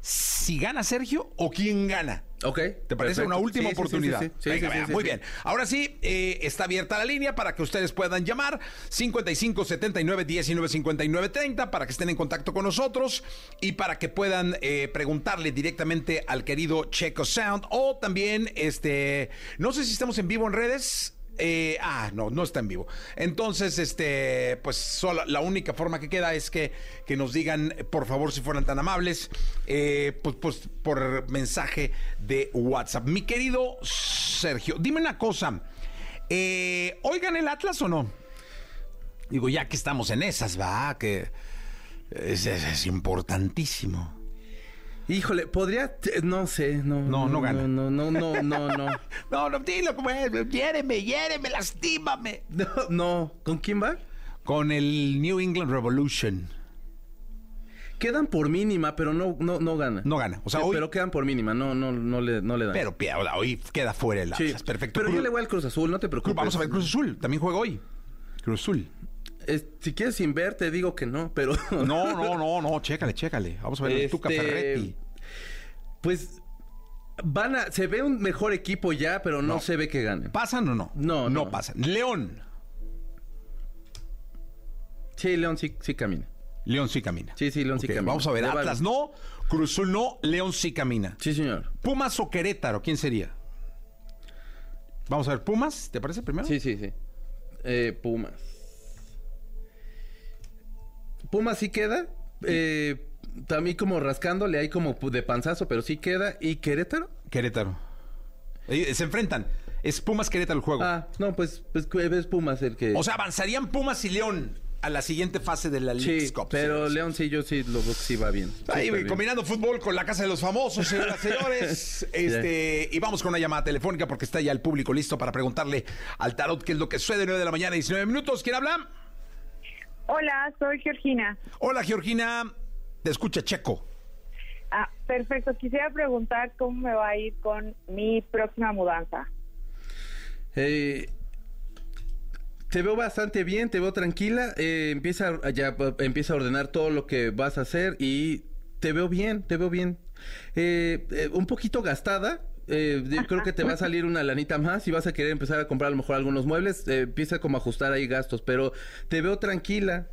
si gana Sergio o quién gana. Ok. ¿Te parece perfecto. una última Sí, oportunidad? Sí, sí, Venga, venga, muy bien. Ahora sí, eh, está abierta la línea para que ustedes puedan llamar 55 79 19 59 30 para que estén en contacto con nosotros y para que puedan eh, preguntarle directamente al querido Checo Sound o también, este, no sé si estamos en vivo en redes. Eh, ah, no, no está en vivo. Entonces, este, pues solo, la única forma que queda es que, que nos digan, por favor, si fueran tan amables, eh, pues, pues por mensaje de WhatsApp. Mi querido Sergio, dime una cosa. Eh, ¿Hoy gana el Atlas o no? Digo, ya que estamos en esas, va, que es, es- es importantísimo. Híjole, podría, no sé, no. No, no gana. No, no, no, no, no. No, no, dilo como es. Hiéreme, hiéreme, lastímame. No, no. ¿Con quién va? Con el New England Revolution. Quedan por mínima, pero no, no, no gana. No gana. O sea, Sí, hoy- Pero quedan por mínima, no, no, no le, no le dan. Pero hoy queda fuera el Atlas. Perfecto. Pero yo le voy al Cruz Azul, no te preocupes. Vamos a ver Cruz Azul. También juega hoy. Cruz Azul. Si quieres sin ver, te digo que no, pero. No, no, no, no. Chécale, chécale. Vamos a ver Tuca Este, Ferretti. Pues van a. Se ve un mejor equipo ya, pero no, No. se ve que ganen. ¿Pasan o no? No, No no. pasan. León. Sí, León sí, sí camina. León sí camina. Sí, sí, León sí camina. Vamos a ver. Atlas vale. no. Cruz Azul no. León sí camina. Sí, señor. Pumas o Querétaro. ¿Quién sería? Vamos a ver. Pumas. ¿Te parece primero? Sí, sí, sí. Eh, Pumas. Pumas sí queda. Eh, también como rascándole ahí como de panzazo, pero sí queda. ¿Y Querétaro? Querétaro. Eh, Se enfrentan. Es Pumas Querétaro el juego. Ah, no, pues, pues es Pumas el que. O sea, avanzarían Pumas y León a la siguiente fase de la League sí, Cup. pero. León sí, yo sí lo veo que sí va bien. Ahí, bien. combinando fútbol con la casa de los famosos, señoras y señores. Este, y vamos con una llamada telefónica porque está ya el público listo para preguntarle al tarot qué es lo que sucede 9 de la mañana, 19 minutos. ¿Quién habla? Hola, soy Georgina. Hola, Georgina. Te escucha Checo. Ah, perfecto. Quisiera preguntar cómo me va a ir con mi próxima mudanza. Eh, te veo bastante bien, te veo tranquila. eh, empieza, a- ya, empieza a ordenar todo lo que vas a hacer y te veo bien, te veo bien. Eh, eh, un poquito gastada. Eh, creo que te va a salir una lanita más y vas a querer empezar a comprar a lo mejor algunos muebles. eh, empieza como a ajustar ahí gastos, pero te veo tranquila.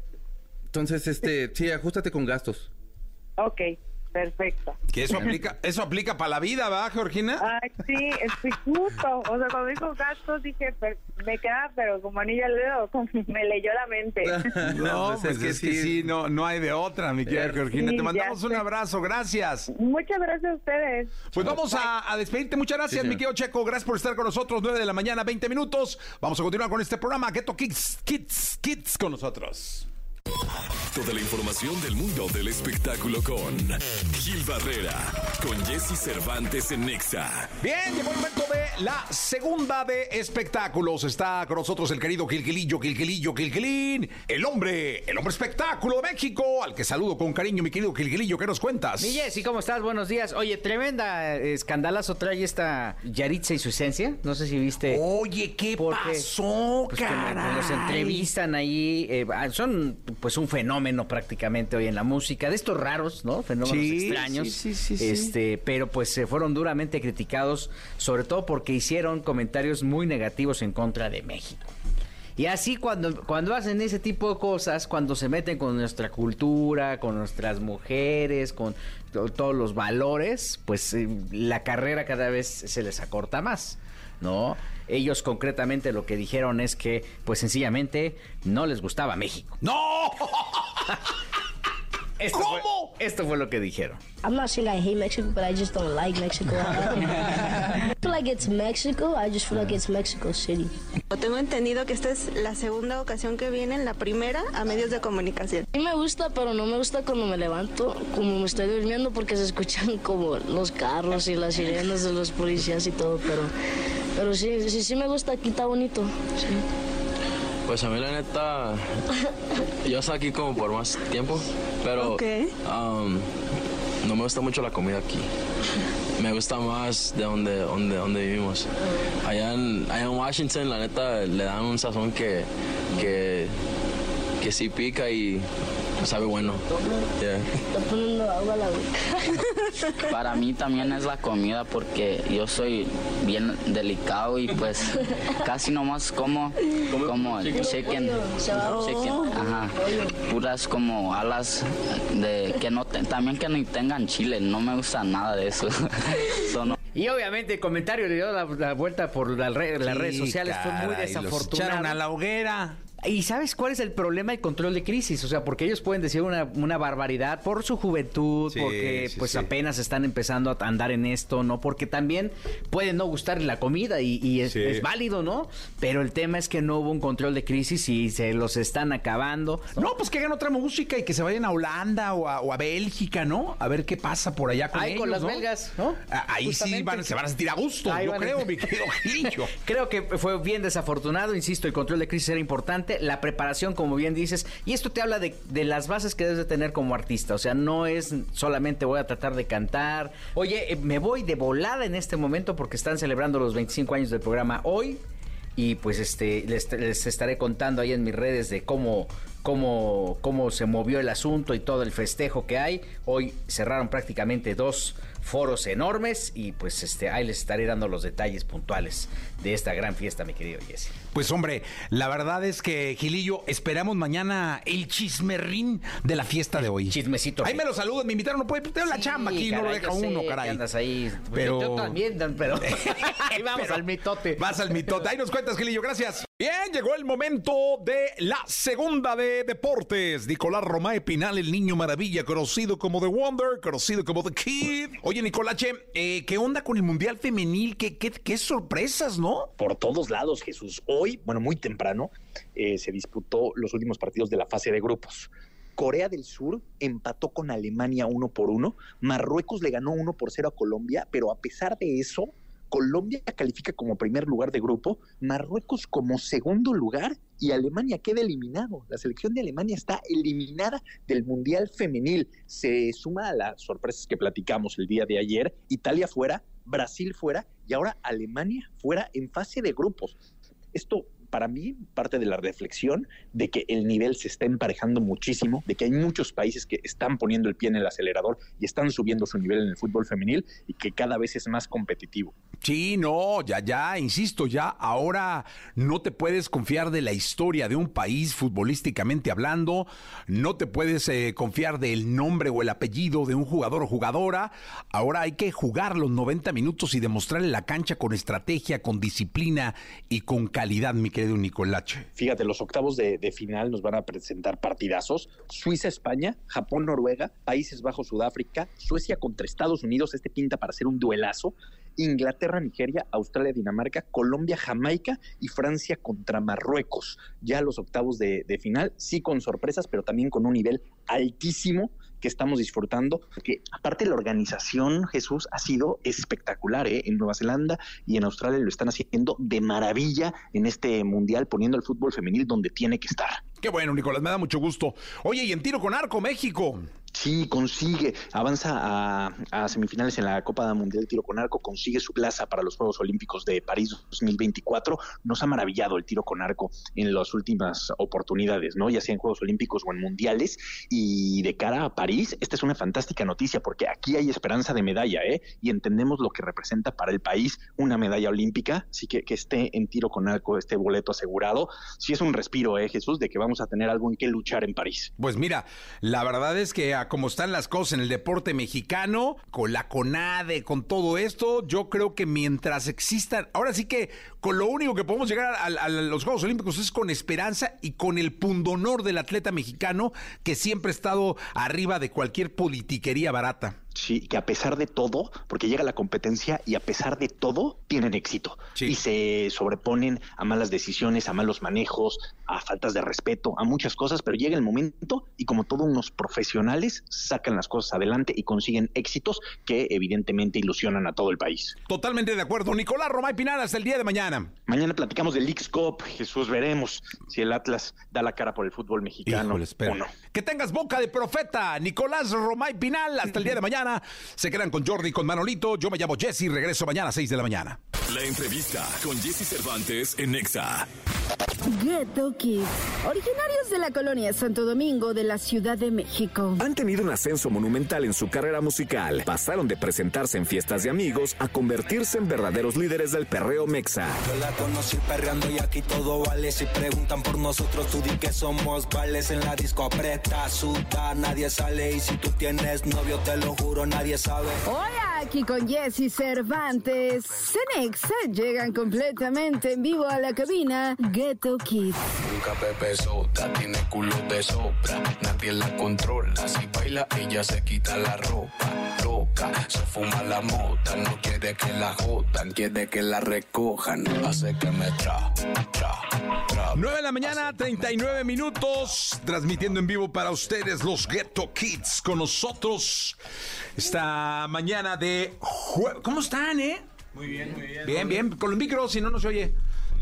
Entonces, este, sí, ajustate con gastos. Ok, perfecto. Que eso aplica, eso aplica para la vida, ¿va, Georgina? Ay, sí, estoy justo. O sea, cuando dijo gastos dije, per- me queda, pero como anillo al dedo, como me leyó la mente. No, pues, es que sí, no, no hay de otra, mi querida Eh, Georgina. sí, Te mandamos un abrazo, gracias. Muchas gracias a ustedes. Pues vamos a, a despedirte. Muchas gracias, Sí, mi querido Checo. Gracias por estar con nosotros. 9 de la mañana, 20 minutos. Vamos a continuar con este programa. Geto Kids, Kids, Kids con nosotros. Toda la información del mundo del espectáculo con Gil Barrera, con Jesse Cervantes en Nexa. Bien, llegó el momento de la segunda de espectáculos. Está con nosotros el querido Gilgilillo, Gilgilillo, Gilgilín, el hombre, el hombre espectáculo de México, al que saludo con cariño, mi querido Gilgilillo. ¿Qué nos cuentas? Mi Jessy, ¿cómo estás? Buenos días. Oye, tremenda eh, escandalazo trae esta Yaritza y su esencia. No sé si viste. Oye, ¿qué Porque, pasó, pues, que los entrevistan ahí. eh, ah, son pues un fenómeno prácticamente hoy en la música. De estos raros, ¿no? Fenómenos Sí, extraños. sí, sí, sí, sí. Este, pero pues se fueron duramente criticados, sobre todo porque hicieron comentarios muy negativos en contra de México. Y así cuando, cuando hacen ese tipo de cosas, cuando se meten con nuestra cultura, con nuestras mujeres, con to- todos los valores, pues eh, la carrera cada vez se les acorta más, ¿no? Ellos concretamente lo que dijeron es que, pues sencillamente, no les gustaba México. ¡No! Esto ¿Cómo? Fue, esto fue lo que dijeron. I'm not saying I hate Mexico, but I just don't like Mexico. I feel like it's Mexico. I just feel like it's Mexico City. Tengo entendido que esta es la segunda ocasión que vienen, la primera a medios de comunicación. A mí me gusta, pero no me gusta cuando me levanto, como me estoy durmiendo, porque se escuchan como los carros y las sirenas de los policías y todo. Pero, pero sí, sí, sí me gusta. Aquí está bonito. Sí. Pues a mí la neta, yo estoy aquí como por más tiempo, pero Ok. um, no me gusta mucho la comida aquí. Me gusta más de donde, donde, donde vivimos. Allá en, allá en Washington, la neta, le dan un sazón que, que, que sí pica y sabe bueno. Yeah. Está poniendo agua a la boca. Para mí también es la comida porque yo soy bien delicado y pues casi nomás como como chicken, chicken, ajá, puras como alas de que no te- también que ni tengan chile, no me gusta nada de eso. Son- Y obviamente el comentario le dio la, la vuelta por la re- las redes sociales, fue muy los desafortunado. echaron a la hoguera. ¿Y sabes cuál es el problema? El control de crisis. O sea, porque ellos pueden decir una, una barbaridad por su juventud, Sí, porque sí, pues sí. apenas están empezando a andar en esto, ¿no? Porque también puede no gustarle la comida y, y es, Sí. es válido, ¿no? Pero el tema es que no hubo un control de crisis y se los están acabando. No, pues que hagan otra música y que se vayan a Holanda o a, o a Bélgica, ¿no? A ver qué pasa por allá con Ahí ellos, con las ¿no? belgas, ¿no? Ah, Ahí sí Justamente. van, se van a sentir a gusto, Ahí yo a- creo, mi querido Gilillo. Creo que fue bien desafortunado, insisto, el control de crisis era importante, la preparación, como bien dices, y esto te habla de, las bases que debes de tener como artista, o sea, no es solamente voy a tratar de cantar, oye, eh, me voy de volada en este momento porque están celebrando los 25 años del programa hoy, y pues este les, les estaré contando ahí en mis redes de cómo cómo cómo se movió el asunto y todo el festejo que hay. Hoy cerraron prácticamente dos foros enormes y pues este ahí les estaré dando los detalles puntuales de esta gran fiesta, mi querido Jesse. Pues hombre, la verdad es que, Gilillo, esperamos mañana el chismerrín de la fiesta de hoy. Chismecito. Ahí me lo saludan, me invitaron, no puede, tengo la chamba aquí, no lo deja sé uno, que caray. andas ahí. Pero- Yo, también, pero ahí vamos Pero- al mitote. Vas al mitote. Ahí nos cuentas, Gilillo. Gracias. Bien, llegó el momento de la segunda de deportes. Nicolás Romae Pinal, el niño maravilla, conocido como The Wonder, conocido como The Kid. Oye, Nicolache, eh, ¿qué onda con el Mundial Femenil? ¿Qué, qué, qué sorpresas, no? por todos lados, Jesús. Hoy, bueno, muy temprano, eh, se disputó los últimos partidos de la fase de grupos. Corea del Sur empató con Alemania uno por uno. Marruecos le ganó uno por cero a Colombia, pero a pesar de eso, Colombia califica como primer lugar de grupo, Marruecos como segundo lugar y Alemania queda eliminado. La selección de Alemania está eliminada del Mundial Femenil. Se suma a las sorpresas que platicamos el día de ayer. Italia fuera, Brasil fuera y ahora Alemania fuera en fase de grupos. Esto para mí parte de la reflexión de que el nivel se está emparejando muchísimo, de que hay muchos países que están poniendo el pie en el acelerador y están subiendo su nivel en el fútbol femenil y que cada vez es más competitivo. Sí, no, ya, ya, insisto, ya ahora no te puedes confiar de la historia de un país futbolísticamente hablando, no te puedes eh, confiar del nombre o el apellido de un jugador o jugadora, ahora hay que jugar los 90 minutos y demostrarle la cancha con estrategia, con disciplina y con calidad, mi Nicolache. Fíjate, los octavos de, final nos van a presentar partidazos. Suiza-España, Japón-Noruega, Países Bajos-Sudáfrica, Suecia contra Estados Unidos, este pinta para ser un duelazo. Inglaterra-Nigeria, Australia-Dinamarca, Colombia-Jamaica y Francia contra Marruecos. Ya los octavos de final, sí con sorpresas, pero también con un nivel altísimo que estamos disfrutando, porque aparte la organización, Jesús, ha sido espectacular, ¿eh? En Nueva Zelanda y en Australia lo están haciendo de maravilla en este mundial, poniendo el fútbol femenil donde tiene que estar. Qué bueno, Nicolás, me da mucho gusto. Oye, y en tiro con arco, México. Sí, consigue, avanza a, semifinales en la Copa Mundial de Tiro con Arco, consigue su plaza para los Juegos Olímpicos de París 2024. Nos ha maravillado el tiro con arco en las últimas oportunidades, ¿no? Ya sea en Juegos Olímpicos o en Mundiales. Y de cara a París, esta es una fantástica noticia porque aquí hay esperanza de medalla, ¿eh? Y entendemos lo que representa para el país una medalla olímpica. Así que que esté en tiro con arco este boleto asegurado. Sí es un respiro, ¿eh, Jesús? De que vamos a tener algo en qué luchar en París. Pues mira, la verdad es que a como están las cosas en el deporte mexicano, con la CONADE, con todo esto, yo creo que mientras existan, ahora sí que con lo único que podemos llegar a, a los Juegos Olímpicos es con esperanza y con el pundonor del atleta mexicano que siempre ha estado arriba de cualquier politiquería barata. Sí, que a pesar de todo, porque llega la competencia y a pesar de todo, tienen éxito. Y se sobreponen a malas decisiones, a malos manejos, a faltas de respeto, a muchas cosas, pero llega el momento y como todos unos profesionales, sacan las cosas adelante y consiguen éxitos que evidentemente ilusionan a todo el país. Totalmente de acuerdo. Nicolás Romay Pinar, hasta el día de mañana. Mañana platicamos del Leagues Cup. Jesús, veremos si el Atlas da la cara por el fútbol mexicano Híjole, o no. Que tengas boca de profeta, Nicolás Romay Pinal. Hasta el día de mañana. Se quedan con Jordi, con Manolito. Yo me llamo Jesse. Regreso mañana a 6 de la mañana. La entrevista con Jesse Cervantes en Nexa. Ghetto Kids, originarios de la colonia Santo Domingo de la Ciudad de México. Han tenido un ascenso monumental en su carrera musical. Pasaron de presentarse en fiestas de amigos a convertirse en verdaderos líderes del perreo mexa. Yo la conocí perreando y aquí todo vale. Si preguntan por nosotros, tú di que somos vales. En la disco aprieta, suda, nadie sale. Y si tú tienes novio, te lo juro, nadie sabe. Hola, Aquí con Jesse Cervantes. Cenexa llegan completamente en vivo a la cabina Ghetto Kids. Nunca Pepe Sota tiene culo de sobra, nadie la controla. Si baila, ella se quita la ropa. Loca, fuma la mota, no quiere que la jodan, quiere que la recojan. Hace que me tra, tra, tra. 9 de la mañana, 39 minutos, transmitiendo en vivo para ustedes los Ghetto Kids con nosotros esta mañana de jue- ¿Cómo están, eh? Muy bien, muy bien. Bien, bien, con los micros, si no, no se oye.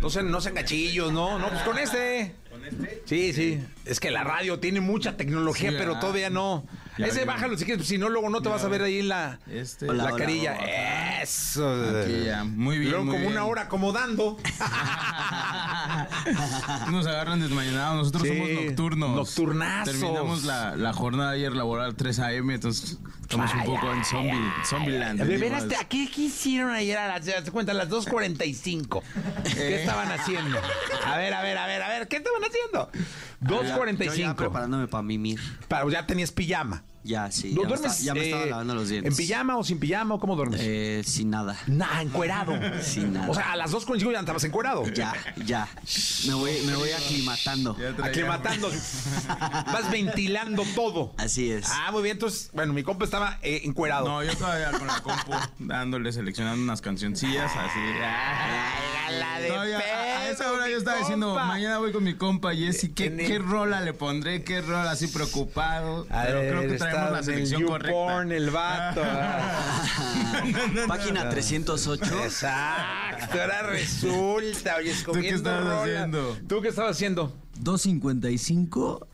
No sean, no sean gachillos, no, no, pues con este. ¿Con este? Sí, sí. Es que la radio tiene mucha tecnología, Sí, pero todavía no. Ese bájalo si quieres, si no, luego no te vas a ver ahí en la, Este. la carilla. hola. Eso. Aquí ya. Muy bien, luego muy como bien. una hora acomodando. Nos agarran desmañanados, nosotros Sí, somos nocturnos. nocturnazos. Terminamos la, la jornada ayer laboral 3 a.m., entonces estamos un Ay, poco en zombie, Zombieland. De veras, venimos. ¿a ¿qué, qué hicieron ayer a las, te cuenta, a las 2.45? ¿Qué Eh. estaban haciendo? A ver, a ver, a ver, a ver, ¿qué estaban haciendo? 2.45. preparándome para mimir. Para, ya tenías pijama. Ya, sí. ¿No ya, me duermes, ya me estaba eh, lavando los dientes. ¿En pijama o sin pijama o cómo duermes? Eh, sin nada. Nah, encuerado. Sin nada. O sea, a las 2.45 ya estabas encuerado. Ya, ya. Me voy, me voy aclimatando. Aclimatando. Vas ventilando todo. Así es. Ah, muy bien. Entonces, bueno, mi compa estaba eh, encuerado. No, yo todavía con la compu dándole, seleccionando unas cancioncillas así. la de Todavía, a- esa hora yo estaba diciendo, mañana voy con mi compa Jesse, ¿qué, qué rola le pondré? ¿Qué rola? Así preocupado. A pero ver, creo que está traemos la selección el correcta. YouPorn, el vato. Página 308. Exacto, ahora resulta, oye, escogiendo estabas rola. haciendo? ¿Tú qué estabas haciendo? 2.55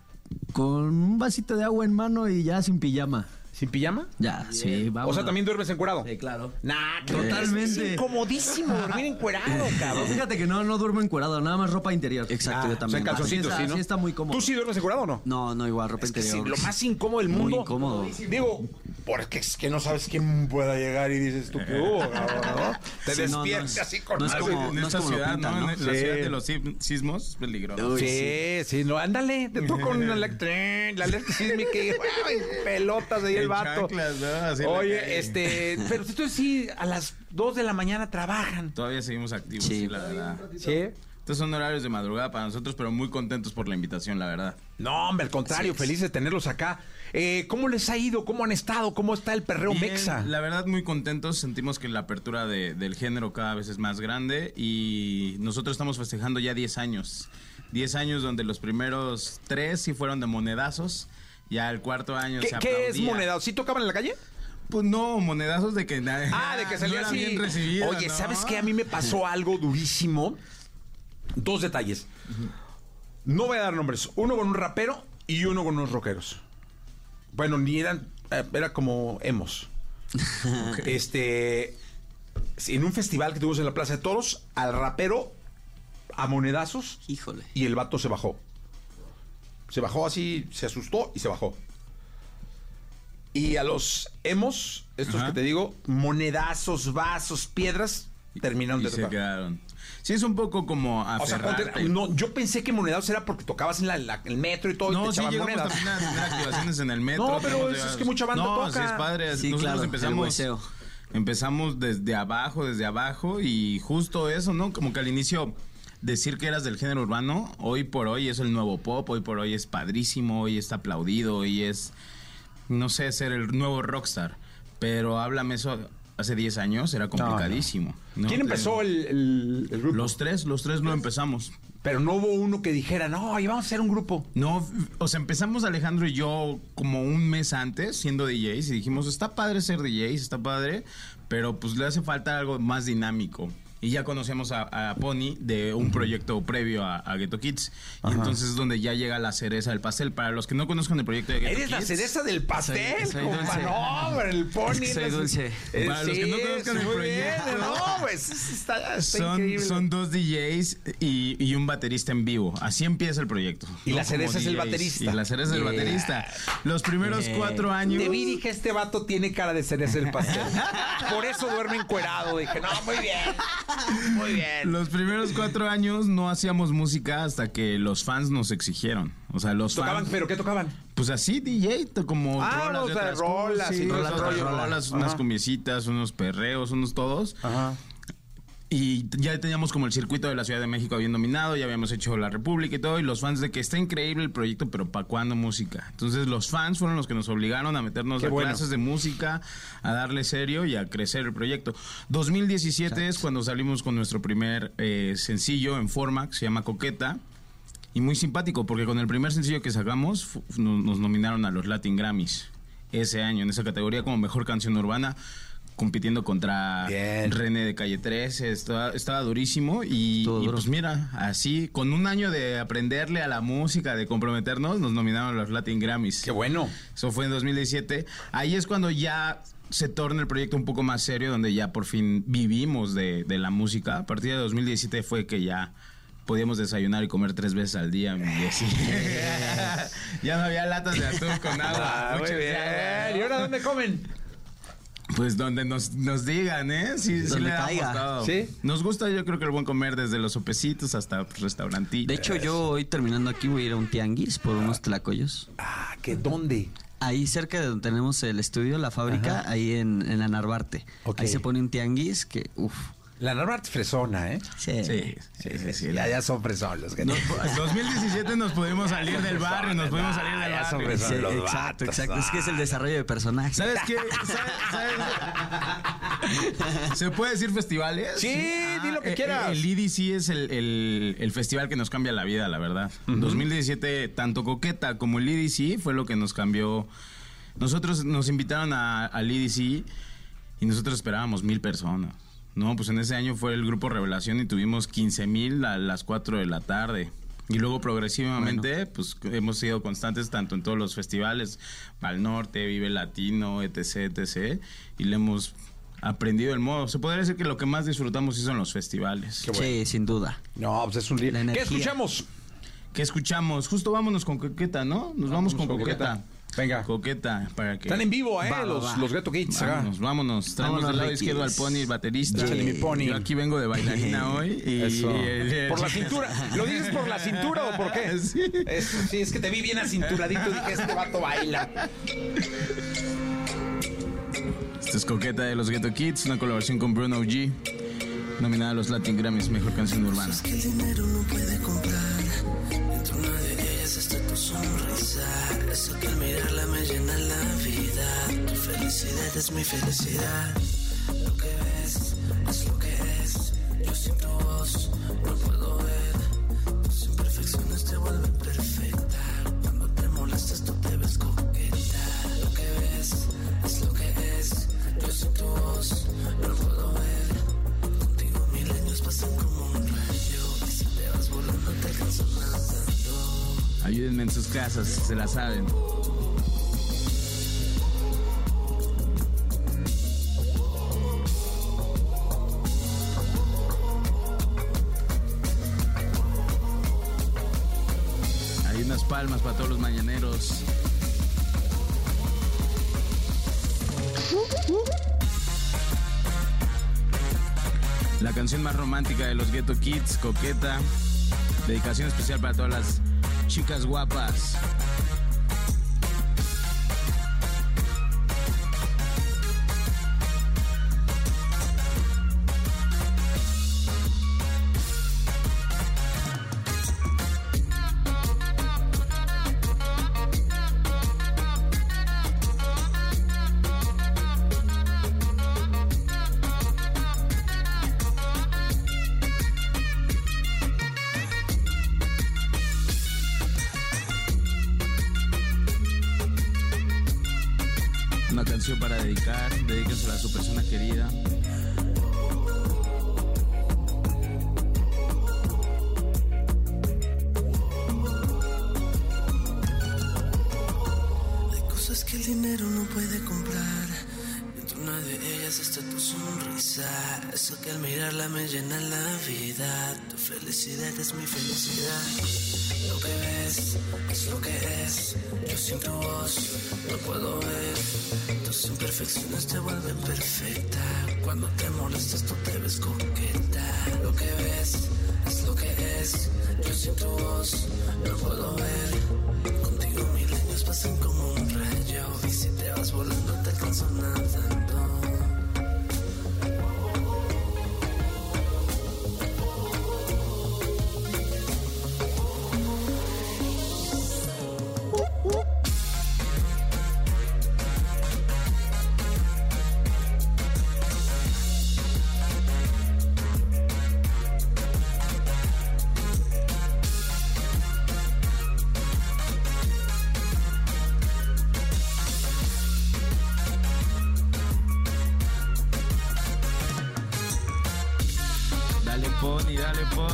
con un vasito de agua en mano y ya sin pijama. ¿Sin pijama? Ya, sí, vamos. O sea, también duermes encuerado. Sí, claro. Nah, Totalmente. Es incomodísimo dormir encuerado, cabrón. Fíjate que no, no duermo encuerado, nada más ropa interior. Exacto, Ah, yo también. O sea, en calzoncitos, Así sí, está, ¿no? así está muy cómodo. ¿Tú sí duermes encuerado o no? No, no, igual, ropa Es que sí, interior. lo más incómodo del mundo. Muy incómodo. Digo, porque es que no sabes quién pueda llegar y dices tú, ¿qué hubo, cabrón, no? Te Sí, no, no despiertas es- así con no es algo. como- en no es esta ciudad, pintan, ¿no? ¿no? En la Sí. ciudad de los sis- sismos, peligroso. Uy, Sí, sí, no, ándale, te toca una alerta, la alerta sísmica y pelotas ahí el En vato. chanclas, ¿no? Así en la Oye, este, pero ustedes sí a las 2 de la mañana trabajan. Todavía seguimos activos, Sí. sí, la verdad. ¿Sí? Estos son horarios de madrugada para nosotros, pero muy contentos por la invitación, la verdad. No, hombre, al contrario, feliz de tenerlos acá. Eh, ¿Cómo les ha ido? ¿Cómo han estado? ¿Cómo está el perreo Bien, mexa? La verdad, muy contentos. Sentimos que la apertura de- del género cada vez es más grande y nosotros estamos festejando ya 10 años. 10 años donde los primeros tres sí fueron de monedazos. Ya el cuarto año ¿Qué, se qué es aplaudía. moneda? ¿Sí tocaban en la calle? Pues no, monedazos de que nadie. Ah, de que salía no era así. bien recibido. Oye, ¿no? ¿sabes qué? A mí me pasó algo durísimo. Dos detalles. No voy a dar nombres. Uno con un rapero y uno con unos rockeros. Bueno, ni eran. eh, Era como hemos. Este. En un festival que tuvimos en la Plaza de Toros, al rapero a monedazos Híjole. y el vato se bajó. Se bajó así, se asustó y se bajó. Y a los hemos, estos Ajá. que te digo, monedazos, vasos, piedras, terminaron Y de se tocar. quedaron. Sí, es un poco como O sea, aferrarte. no, yo pensé que monedazos era porque tocabas en la- la- el metro y todo y No, te sí echaban monedas. también a tener activaciones en el metro. No, pero eso es que mucha banda no, toca. sí es padre. Sí, Nosotros claro, empezamos, empezamos desde abajo, desde abajo y justo eso, ¿no? Como que al inicio decir que eras del género urbano, hoy por hoy es el nuevo pop, hoy por hoy es padrísimo, hoy está aplaudido, hoy es, no sé, ser el nuevo rockstar. Pero háblame eso hace 10 años, era complicadísimo. ¿no? ¿Quién empezó el, el- el grupo? Los tres, los tres lo empezamos. Pero no hubo uno que dijera, no, y vamos a hacer un grupo. No, o sea, empezamos Alejandro y yo como un mes antes siendo DJs y dijimos, está padre ser DJs, está padre, pero pues le hace falta algo más dinámico. Y ya conocemos a, a Pony de un proyecto previo a, a Ghetto Kids. Y entonces es donde ya llega la cereza del pastel. Para los que no conozcan el proyecto de Ghetto Eres la Kids. cereza del pastel, Soy- soy dulce. No, el pony. Es que soy dulce. Eh, Para los que no conozcan el proyecto. bien, No, pues está, está Son, increíble. son dos DJs y, y un baterista en vivo. Así empieza el proyecto. Y No la cereza es el baterista. Y la cereza es el baterista. Los primeros cuatro años. Te vi dije, este vato tiene cara de cereza del pastel. Por eso duerme encuerado. Dije, no, muy bien. Muy bien. Los primeros cuatro años no hacíamos música hasta que los fans nos exigieron. O sea, los ¿Tocaban? fans. ¿Pero qué tocaban? Pues así, DJ, como Ah, rolas, o de sea, rolas sí, rolas, rolas, unas cumbiecitas, unos perreos, unos todos. Ajá. Y ya teníamos como el circuito de la Ciudad de México bien dominado, ya habíamos hecho la República y todo, y los fans de que está increíble el proyecto, pero ¿para cuándo música? Entonces los fans fueron los que nos obligaron a meternos Qué a bueno. clases de música, a darle serio y a crecer el proyecto. 2017 es cuando salimos con nuestro primer eh, sencillo en forma, que se llama Coqueta. Y muy simpático, porque con el primer sencillo que sacamos nos nominaron a los Latin Grammys ese año, en esa categoría como mejor canción urbana, compitiendo contra René de Calle 13. Estaba, estaba durísimo y, y pues mira, así, con un año de aprenderle a la música, de comprometernos, nos nominaron a los Latin Grammys. Qué bueno. Eso fue en 2017. Ahí es cuando ya se torna el proyecto un poco más serio, donde ya por fin vivimos de, de la música. A partir de 2017 fue que ya podíamos desayunar y comer tres veces al día. Y así. ya no había latas de atún con agua. Ah, muy bien. ¿Y ahora dónde comen? Pues donde nos, nos digan, ¿eh? Sí, sí Donde le damos caiga. Sí. Nos gusta, yo creo que el buen comer desde los sopecitos hasta pues, restaurantitos. De hecho, yo hoy terminando aquí voy a ir a un tianguis por unos tlacoyos. Ah, ¿qué dónde? Ahí cerca de donde tenemos el estudio, la fábrica, Ajá. ahí en, en la Narvarte. Ahí se pone un tianguis que, uff. La Narvarte fresona, ¿eh? Sí. Sí, sí, sí. sí. Ya, ya son fresones los que No, 2017 nos pudimos salir del barrio, nos pudimos salir del ya son barrio. fresones los exacto, vatos, exacto. Es que es el desarrollo de personajes. ¿Sabes qué? ¿Sabes- sabes? ¿Se puede decir festivales? Sí, di lo que eh, quieras. El EDC es el, el- el festival que nos cambia la vida, la verdad. 2017, tanto Coqueta como el EDC fue lo que nos cambió. Nosotros nos invitaron a- al EDC y nosotros esperábamos mil personas. No, pues en ese año fue el grupo Revelación y tuvimos 15 mil a las 4 de la tarde. Y luego progresivamente, pues hemos sido constantes tanto en todos los festivales, Val Norte, Vive Latino, etc, etc. Y le hemos aprendido el modo. Se podría decir que lo que más disfrutamos sí son los festivales. Sí, sin duda. No, pues es un día. ¿Qué escuchamos? ¿Qué escuchamos? Justo vámonos con Coqueta, ¿no? Nos vamos, con, con Coqueta. Coqueta. Venga. Coqueta, para que... Están en vivo, ¿eh? Va, los, va. los Ghetto Kids. acá. Vámonos, vámonos. Traemos Vámonos, del lado izquierdo al pony, el baterista. Échale mi pony. Yo aquí vengo de bailarina hoy. Y, Eso. y el- Por la cintura. ¿Lo dices por la cintura o por qué? Sí. Es, sí, es que te vi bien acinturadito y dije, este vato baila. Esta es Coqueta de los Ghetto Kids, una colaboración con Bruno G. Nominada a los Latin Grammys, Mejor Canción Urbana. que el dinero no puede comprar. Al mirarla me llena la vida. Tu felicidad es mi felicidad. Lo que ves es lo que es. Yo siento voz, no puedo ver. Tus imperfecciones te vuelven perfecta. Cuando te molestas tú te ves coqueta. Lo que ves es lo que es. Yo siento voz, no puedo ver. Contigo milenios pasan como un rayo. Y si te vas volando te alcanzo nadando. Ayúdenme en sus casas, se la saben. Romántica de los Ghetto Kids, Coqueta. Dedicación especial para todas las chicas guapas.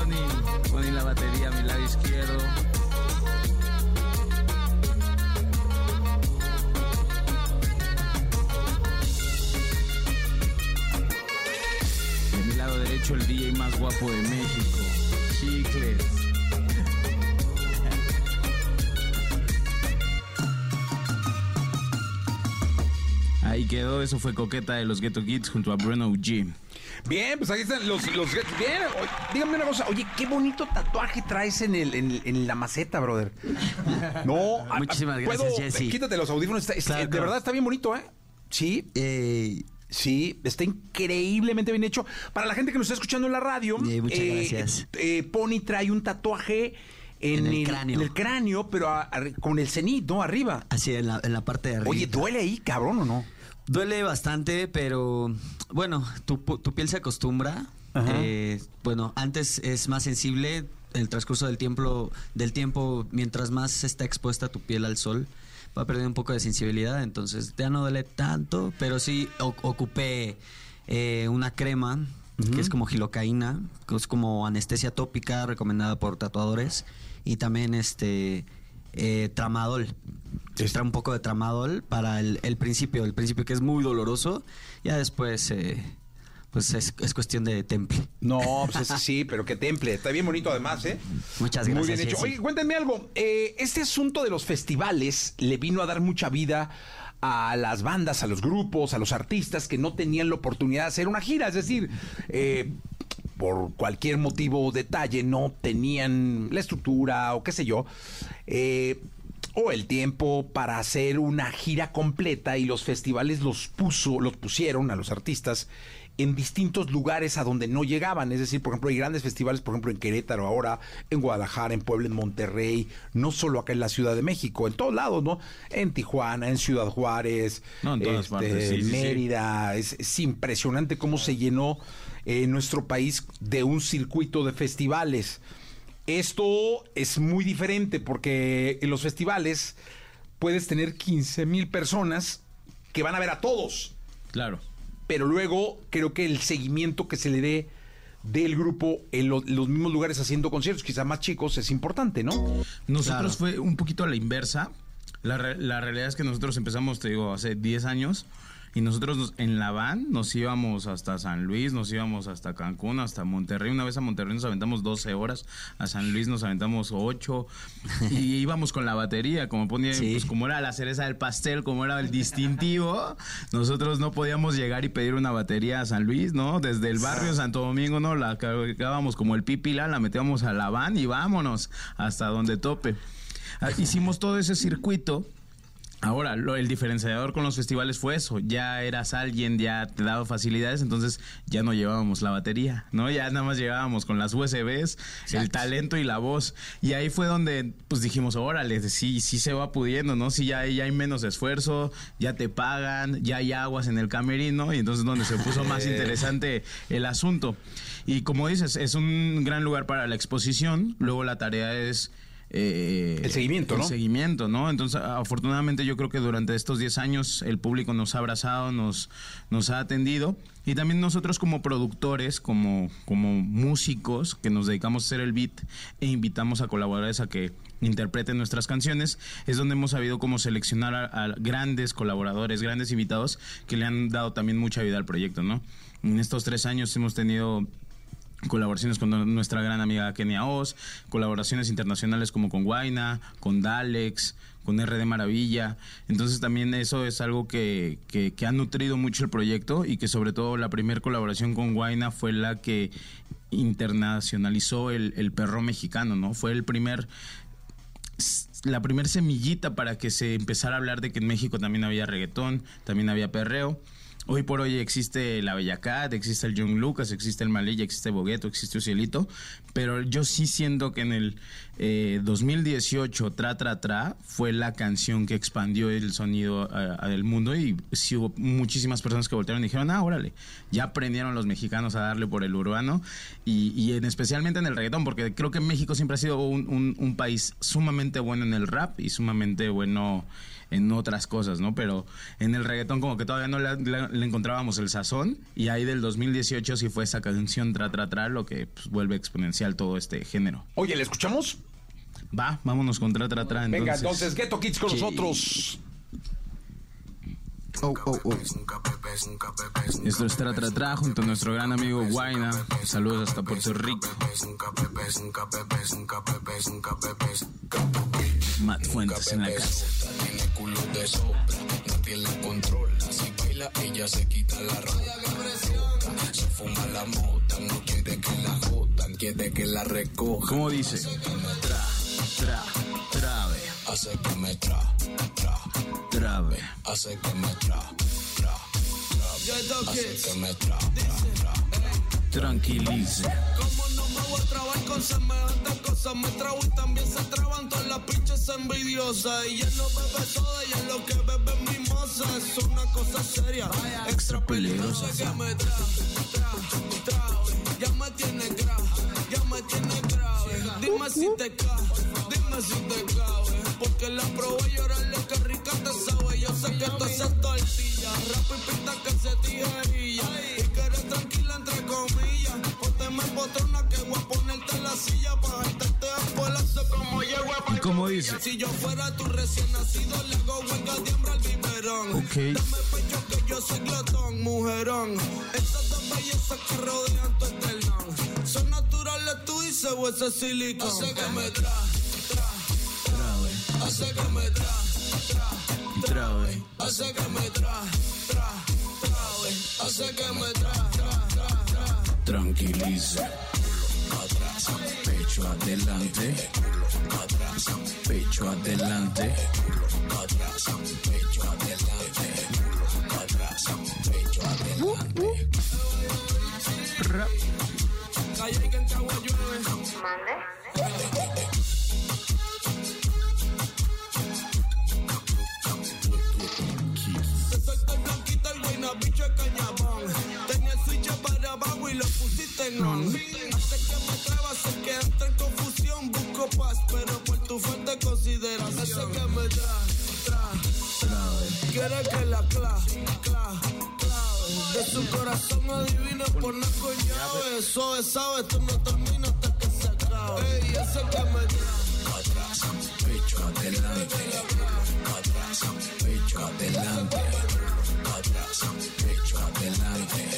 Pony. Pony la batería a mi lado izquierdo. De mi lado derecho el DJ más guapo de México. Chicles. Ahí quedó, eso fue Coqueta de los Ghetto Kids junto a Bruno G. Bien, pues ahí están los, los Bien, oye, dígame una cosa. Oye, qué bonito tatuaje traes en, el, en, en la maceta, brother. No, a- Muchísimas a- gracias, Jesse. Quítate los audífonos. está- está- Claro, de claro. verdad está bien bonito, ¿eh? Sí. sí, está increíblemente bien hecho. Para la gente que nos está escuchando en la radio, muchas eh, gracias. eh, Pony trae un tatuaje en, En el cráneo. en el cráneo, pero a- a- con el cenit, ¿no? Arriba. Así, en la, en la parte de arriba. Oye, ¿duele ahí, cabrón, o no? Duele bastante, pero bueno, tu, tu piel se acostumbra. Eh, bueno, antes es más sensible. El transcurso del tiempo, del tiempo, mientras más está expuesta tu piel al sol, va perdiendo un poco de sensibilidad. Entonces ya no duele tanto, pero sí o- ocupé eh, una crema que es como gilocaína, que es como anestesia tópica recomendada por tatuadores y también este eh, tramadol. Trae un poco de tramadol para el, el principio, el principio que es muy doloroso. Ya después, eh, pues es, es cuestión de temple. No, pues ese sí, pero qué temple. Está bien bonito además, ¿eh? Muchas Muy gracias. bien hecho. Jessy. Oye, cuéntenme algo. Eh, este asunto de los festivales le vino a dar mucha vida a las bandas, a los grupos, a los artistas que no tenían la oportunidad de hacer una gira. Es decir, eh, por cualquier motivo o detalle no tenían la estructura o qué sé yo. eh, o el tiempo para hacer una gira completa y los festivales los puso, los pusieron a los artistas en distintos lugares a donde no llegaban. Es decir, por ejemplo, hay grandes festivales, por ejemplo, en Querétaro ahora, en Guadalajara, en Puebla, en Monterrey, no solo acá en la Ciudad de México, en todos lados, ¿no? En Tijuana, en Ciudad Juárez, No, en todas este, partes, sí, sí, sí. Mérida. Es, es impresionante cómo se llenó eh, nuestro país de un circuito de festivales. Esto es muy diferente porque en los festivales puedes tener 15 mil personas que van a ver a todos. Claro. Pero luego creo que el seguimiento que se le dé del grupo en lo- los mismos lugares haciendo conciertos, quizá más chicos, es importante, ¿no? Nosotros fue un poquito a la inversa. La, re- la realidad es que nosotros empezamos, te digo, hace 10 años. Y nosotros nos- en la van nos íbamos hasta San Luis, nos íbamos hasta Cancún, hasta Monterrey. Una vez a Monterrey nos aventamos 12 horas, a San Luis nos aventamos 8. y íbamos con la batería, como ponía, pues como era la cereza del pastel, como era el distintivo, nosotros no podíamos llegar y pedir una batería a San Luis, ¿no? Desde el barrio Santo Domingo, ¿no? La cargábamos como el pipila, la metíamos a la van y vámonos hasta donde tope. Ah, Hicimos todo ese circuito. Ahora, lo- el diferenciador con los festivales fue eso. Ya eras alguien, ya te daba facilidades, entonces ya no llevábamos la batería, ¿no? Ya nada más llevábamos con las USBs, el talento y la voz. Y ahí fue donde, pues dijimos, órale, sí, sí se va pudiendo, ¿no? Sí, ya, ya hay menos esfuerzo, ya te pagan, ya hay aguas en el camerino, y entonces donde se puso más interesante el asunto. Y como dices, es un gran lugar para la exposición. Luego la tarea es eh, El seguimiento, el ¿no? seguimiento, ¿no? Entonces, afortunadamente yo creo que durante estos 10 años el público nos ha abrazado, nos, nos ha atendido y también nosotros como productores, como, como músicos que nos dedicamos a hacer el beat e invitamos a colaboradores a que interpreten nuestras canciones, es donde hemos sabido cómo seleccionar a, a grandes colaboradores, grandes invitados que le han dado también mucha vida al proyecto, ¿no? En estos tres años hemos tenido colaboraciones con nuestra gran amiga Kenia Oz, colaboraciones internacionales como con Guaina, con Dalex, con RD Maravilla. Entonces también eso es algo que, que, ha nutrido mucho el proyecto y que sobre todo la primera colaboración con Guaina fue la que internacionalizó el, el perro mexicano, ¿no? Fue el primer la primer semillita para que se empezara a hablar de que en México también había reggaetón, también había perreo. Hoy por hoy existe la Bella Cat, existe el John Lucas, existe el Malilla, existe Bogueto, existe Ocielito, pero yo sí siento que en el eh, 2018 Tra Tra Tra fue la canción que expandió el sonido a del mundo y sí hubo muchísimas personas que voltearon y dijeron, ah, órale, ya aprendieron los mexicanos a darle por el urbano y, y en, especialmente en el reggaetón, porque creo que México siempre ha sido un- un país sumamente bueno en el rap y sumamente bueno en otras cosas, ¿no? Pero en el reggaetón como que todavía no le, le- le encontrábamos el sazón y ahí del 2018 sí fue esa canción Tra Tra Tra lo que pues, vuelve exponencial todo este género. Oye, ¿le escuchamos? Va, vámonos con Tra Tra Tra entonces. Venga, entonces, Ghetto Kids con Sí. nosotros. Oh, oh, oh. Esto es Tra Tra Tra junto a nuestro gran amigo Guaina. Saludos hasta Puerto Rico. Matt Fuentes en la casa. Tiene culo de sobra, nadie la controla. Si baila, ella se quita la ropa. Se fuma la mota, no quiere que la jodan, quiere que la recoja. ¿Cómo dice? Tra, tra, trave. Hace que me tra, tra, trave. Hace que me tra, tra, trave. Hace que me tra, tra, tra. Tranquilice. Como no me voy a trabar con semejantes cosas, me trabo y también se traban todas las pinches envidiosas. Y él no bebe soda y es lo que bebe es mimosa. Es una cosa seria, extra peligrosa. que me tra. Ya me tiene grave, ya me tiene grave. Dime si te cae, dime si te cabe. Porque la probé lo que rica te sabe. Yo sé que tú haces tortilla, rap y pinta que se tijerilla. Y que eres tranquila entre comillas. Me potrona que voy a ponerte en la silla para jaltarte a polazo como llego a ¿Y cómo dice? Si yo fuera tu recién nacido, le hago huelga de hambre al biberón. Ok. Dame pecho que yo soy glotón, mujerón. Estas dos bellezas que rodean tu esternón. Son naturales, tú dices, o ese silicón. Hace que me tra, tra, trave. Hace que me tra, tra, Trave. Hace que me tra, tra, trave. Hace que me tra, tra, tra, tra. Tranquilice. Atrás, pecho adelante. Atrás, pecho adelante. Atrás, pecho adelante. Atrás, pecho adelante. Calle que en Cagua pusiste en on. Hace que me traba, sé que entra en confusión. Busco paz, pero por tu de consideración. Hace que me tra, tra, trabe. Quiere que la cla, cla, clave. De su corazón adivino por no con llave. Es, sabe, esto no termina hasta que se acabe. Ey, ese que me tra. Pecho adelante. Pecho adelante. Pecho adelante.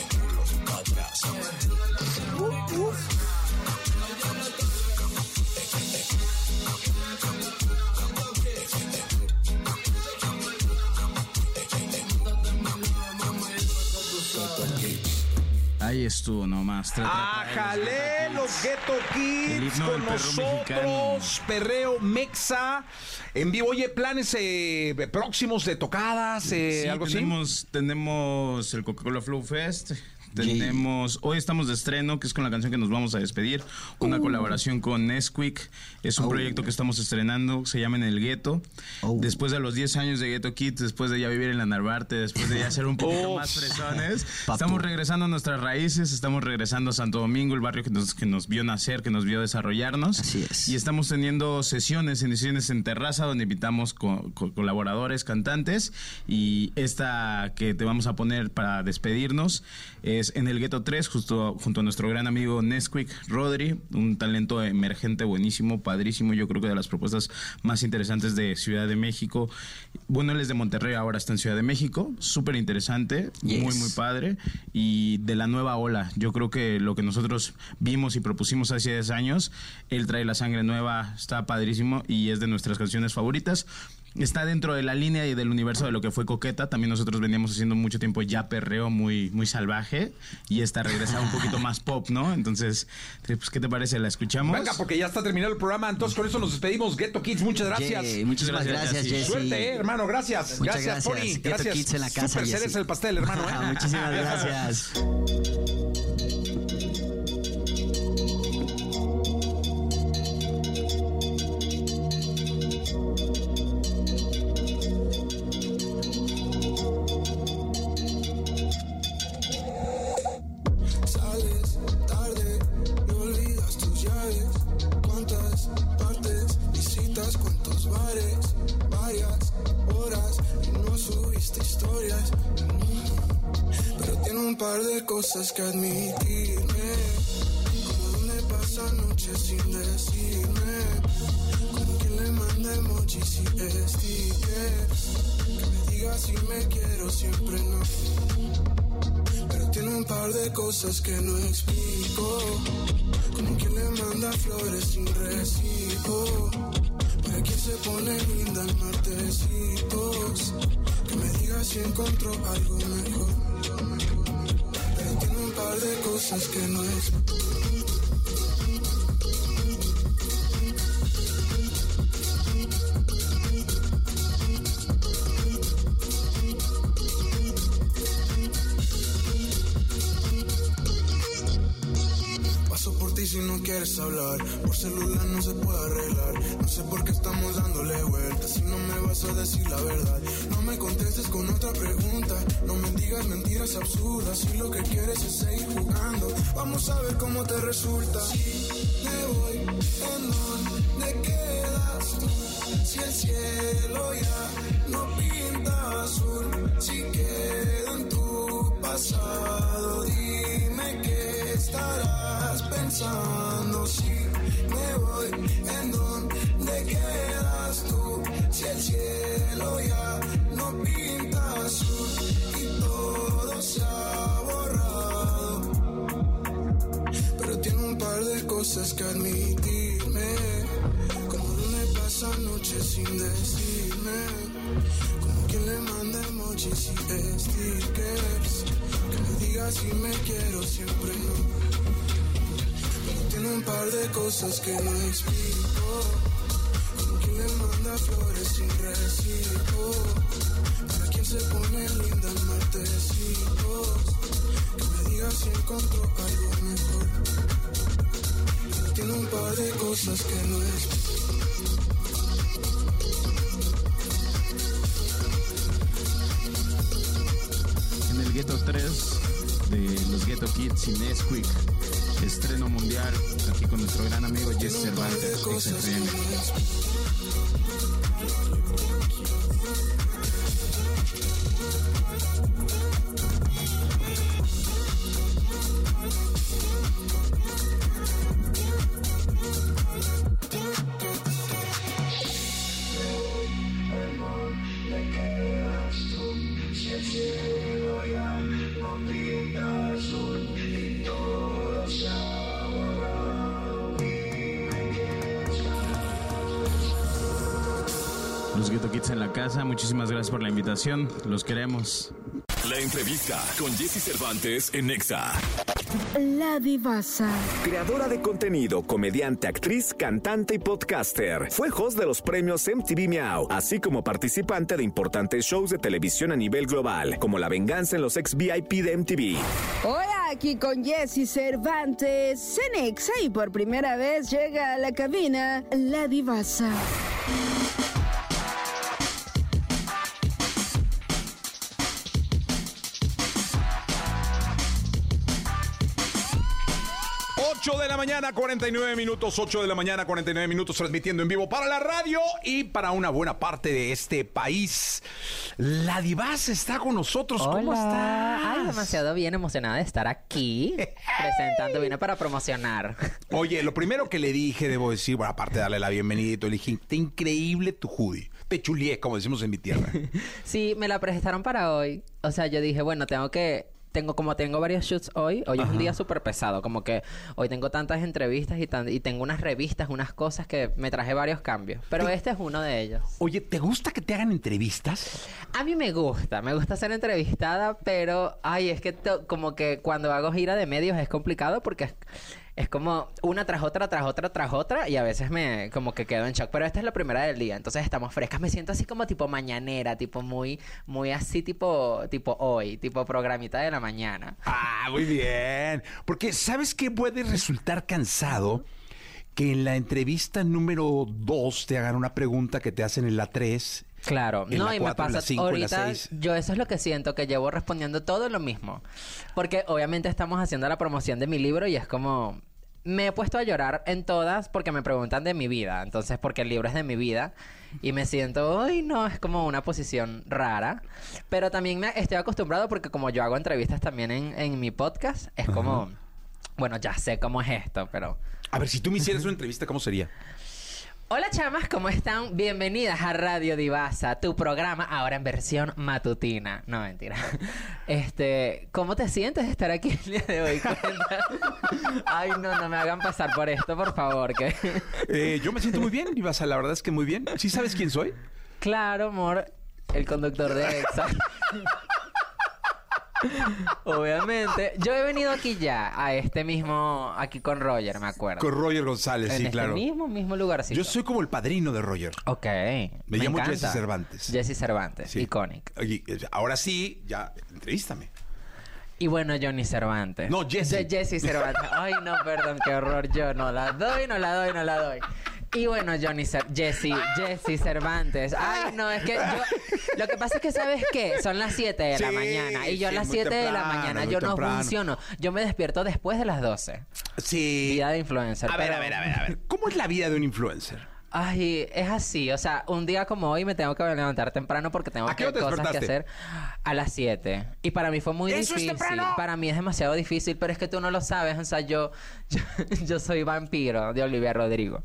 Ahí estuvo nomás. ¡Ájale! Los Ghetto Kids con nosotros. Perreo Mexa. En vivo, oye, planes eh, próximos de tocadas, eh, Sí, algo así. tenemos el Coca-Cola Flow Fest. Tenemos, hoy estamos de estreno, que es con la canción que nos vamos a despedir, una Uh. colaboración con Nesquik. Es un Oh. proyecto que estamos estrenando, se llama En el Gueto. Oh. Después de los 10 años de Ghetto Kids, después de ya vivir en la Narvarte, después de ya ser un poquito más fresones, estamos regresando a nuestras raíces, estamos regresando a Santo Domingo, el barrio que nos, que nos vio nacer, que nos vio desarrollarnos. Así es. Y estamos teniendo sesiones, sesiones en terraza, donde invitamos co- co- colaboradores, cantantes. Y esta que te vamos a poner para despedirnos es en el Gueto 3, justo junto a nuestro gran amigo Nesquik Rodri, un talento emergente buenísimo, padrísimo. Yo creo que de las propuestas más interesantes de Ciudad de México. Bueno, él es de Monterrey, ahora está en Ciudad de México. Súper interesante, muy, muy padre. Y de la nueva ola, yo creo que lo que nosotros vimos y propusimos hace 10 años, él trae la sangre nueva, está padrísimo y es de nuestras canciones favoritas. Está dentro de la línea y del universo de lo que fue Coqueta. También nosotros veníamos haciendo mucho tiempo ya perreo muy, muy salvaje y esta regresa un poquito más pop, ¿no? Entonces, pues, ¿qué te parece? ¿La escuchamos? Venga, porque ya está terminado el programa. Entonces, con eso nos despedimos. Ghetto Kids, muchas gracias. Muchísimas Gracias, gracias, Jessy. Suerte, eh, hermano. Gracias. Muchas gracias, gracias. Pony. Ghetto Gracias. Kids en la casa, Super cereza el pastel, hermano. ¿eh? Muchísimas gracias. Par de cosas que admitirme. Como donde pasa noches sin decirme. Como quien le manda emojis y stickers. Que me diga si me quiero, siempre no. Pero tiene un par de cosas que no explico. Como quien le manda flores sin recibo. Para quien se pone linda en martesitos. Que me diga si encontró algo mejor. De cosas que no explico. Paso por ti si no quieres hablar. Celular no se puede arreglar. No sé por qué estamos dándole vueltas. Si no me vas a decir la verdad. No me contestes con otra pregunta. No me digas mentiras absurdas. Si lo que quieres es seguir jugando. Vamos a ver cómo te resulta. Si me voy, ¿en dónde quedas tú? Si el cielo ya no pinta azul. Si quedo en tu pasado. Dime qué estarás pensando cielo ya no pinta azul y todo se ha borrado. Pero tiene un par de cosas que admitirme, como donde pasa noches sin decirme, como quien le manda emojis y stickers, que me diga si me quiero, siempre no. Pero tiene un par de cosas que no explico. Manda flores sin recibo. Para quien se pone linda en martesitos. Que me diga si encontró algo mejor. Pero tiene un par de cosas que no explico. En el Ghetto 3 de los Ghetto Kids y Nesquik. Estreno mundial aquí con nuestro gran amigo Jess Cervantes. XFM. Thank you. Casa, muchísimas gracias por la invitación. Los queremos. La entrevista con Jesse Cervantes en Nexa. La divasa. Creadora de contenido, comediante, actriz, cantante y podcaster. Fue host de los premios MTV Miau, así como participante de importantes shows de televisión a nivel global, como La Venganza en los ex VIP de MTV. Hola, aquí con Jesse Cervantes, Cenexa y por primera vez llega a la cabina la divasa. Ocho de la mañana, 49 minutos, 8 de la mañana, 49 minutos, transmitiendo en vivo para la radio y para una buena parte de este país. La Divas está con nosotros. ¿Cómo estás? Ay, demasiado bien emocionada de estar aquí presentando. Vine para promocionar. Oye, lo primero que le dije, debo decir, bueno, aparte de darle la bienvenida, y todo, le dije, está increíble tu hoodie. Te chulié, como decimos en mi tierra. Sí, me la prestaron para hoy. O sea, yo dije, bueno, tengo que... Tengo, como tengo varios shoots hoy, hoy es un día súper pesado, como que hoy tengo tantas entrevistas y, tan- y tengo unas revistas, unas cosas que me traje varios cambios. Pero este es uno de ellos. Oye, ¿te gusta que te hagan entrevistas? A mí me gusta, me gusta ser entrevistada, pero ay, es que como que cuando hago gira de medios es complicado porque es, es como una tras otra, tras otra, tras otra y a veces me como que quedo en shock. Pero esta es la primera del día, entonces estamos frescas. Me siento así como tipo mañanera, tipo muy, muy así tipo, tipo hoy, tipo programita de la mañana. Ah, muy bien. Porque ¿sabes qué puede resultar cansado? Que en la entrevista número 2 te hagan una pregunta que te hacen en la 3. Claro, en no, la y me 4, en la pasa 5, en la ahorita, 6. yo eso es lo que siento, que llevo respondiendo todo lo mismo. Porque obviamente estamos haciendo la promoción de mi libro y es como... Me he puesto a llorar en todas porque me preguntan de mi vida. Entonces, porque el libro es de mi vida. Y me siento, ay, no, es como una posición rara. Pero también me estoy acostumbrado porque como yo hago entrevistas también en, en mi podcast, es como... Bueno, ya sé cómo es esto, pero... A ver, si tú me hicieras una entrevista, ¿cómo sería? Hola chamas, ¿cómo están? Bienvenidas a Radio Divasa, tu programa ahora en versión matutina. No, mentira. Este, ¿cómo te sientes de estar aquí el día de hoy? Ay, no, no me hagan pasar por esto, por favor. Que... Eh, yo me siento muy bien, Ibasa, la verdad es que muy bien. ¿Sí sabes quién soy? Claro, amor, el conductor de EXA. Obviamente. Yo he venido aquí ya, a este mismo, aquí con Roger, me acuerdo. Con Roger González, en sí, este claro. mismo, mismo lugarcito. Yo soy como el padrino de Roger. Ok. Me, llamo encanta. Jesse Cervantes. Jesse Cervantes, Sí. iconic. Oye, eh, ahora sí, ya, entrevístame. Y bueno, Johnny Cervantes. No, Jesse. Je- Jesse Cervantes. Ay, no, perdón, qué horror. Yo no la doy, no la doy, no la doy. Y bueno, Johnny Cer Jesse, Jesse Cervantes. Ay, no, es que yo. Lo que pasa es que, ¿sabes qué? Son las 7 de la Sí, mañana. Y yo a sí, las muy 7 de la temprano, mañana muy yo no temprano. funciono. Yo me despierto después de las 12. Sí. Vida de influencer. A ver, pero- a ver, a ver, a ver. ¿Cómo es la vida de un influencer? Ay, es así. O sea, un día como hoy me tengo que levantar temprano porque tengo ¿A qué que- hora te cosas que hacer a las 7. Y para mí fue muy ¡Eso es difícil. temprano! Para mí es demasiado difícil, pero es que tú no lo sabes. O sea, yo, yo, yo soy vampiro de Olivia Rodrigo.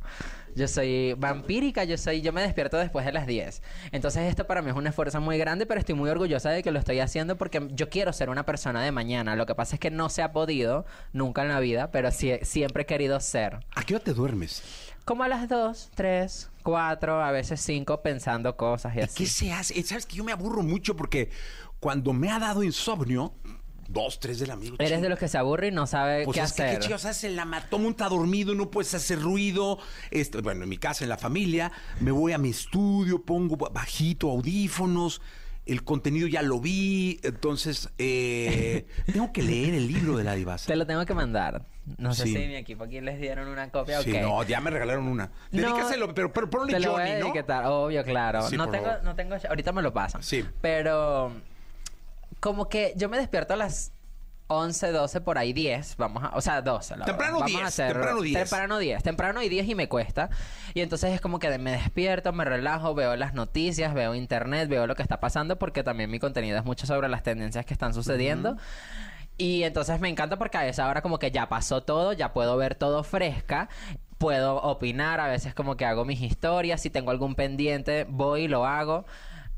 Yo soy vampírica, yo soy, yo me despierto después de las 10. Entonces esto para mí es un esfuerzo muy grande, pero estoy muy orgullosa de que lo estoy haciendo porque yo quiero ser una persona de mañana. Lo que pasa es que no se ha podido nunca en la vida, pero sí- siempre he querido ser. ¿A qué hora te duermes? Como a las 2, 3, 4, a veces 5 pensando cosas y ¿Y así. qué se hace? Eh, Sabes que yo me aburro mucho porque cuando me ha dado insomnio, dos, tres de la mañana. Eres de los que se aburre y no sabe Pues qué es que hacer. qué chicos hace la ma- todo mundo está dormido, no puedes hacer ruido. Este, bueno, en mi casa, en la familia, me voy a mi estudio, pongo ba- bajito audífonos. El contenido ya lo vi, entonces eh, tengo que leer el libro de la divasa. Te lo tengo que mandar. No sé Sí. si mi equipo aquí les dieron una copia Sí, no, ya me regalaron una. No, Dedícaselo, pero, pero ponle Te lo voy Johnny, a ¿no? etiquetar, obvio, claro. Sí, no por tengo, favor. no tengo, ahorita me lo pasan. Sí. Pero como que yo me despierto a las 11, 12, por ahí 10, vamos a, o sea, 12. la Temprano verdad. Vamos 10, a hacer, temprano 10. Temprano 10, temprano y 10 y me cuesta. Y entonces es como que me despierto, me relajo, veo las noticias, veo internet, veo lo que está pasando porque también mi contenido es mucho sobre las tendencias que están sucediendo. Y entonces me encanta porque a esa hora como que ya pasó todo, ya puedo ver todo fresca, puedo opinar, a veces como que hago mis historias, si tengo algún pendiente voy y lo hago.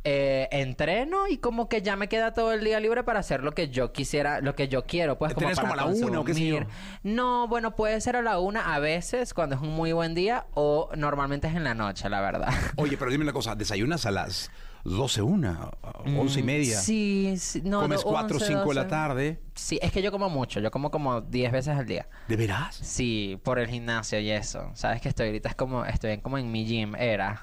Eh, entreno y como que ya me queda todo el día libre para hacer lo que yo quisiera, lo que yo quiero, pues como ¿Tenés para como a la una o qué sé yo? No, bueno, puede ser a la una a veces cuando es un muy buen día o normalmente es en la noche, la verdad. Oye, pero dime una cosa, ¿desayunas a las 12, una, once y media? Sí, sí, no, ¿Comes no, 4 o 11, 5 de la 12. tarde? Sí, es que yo como mucho, yo como como 10 veces al día. ¿De veras? Sí, por el gimnasio y eso. Sabes que estoy ahorita es como estoy en- como en mi gym era.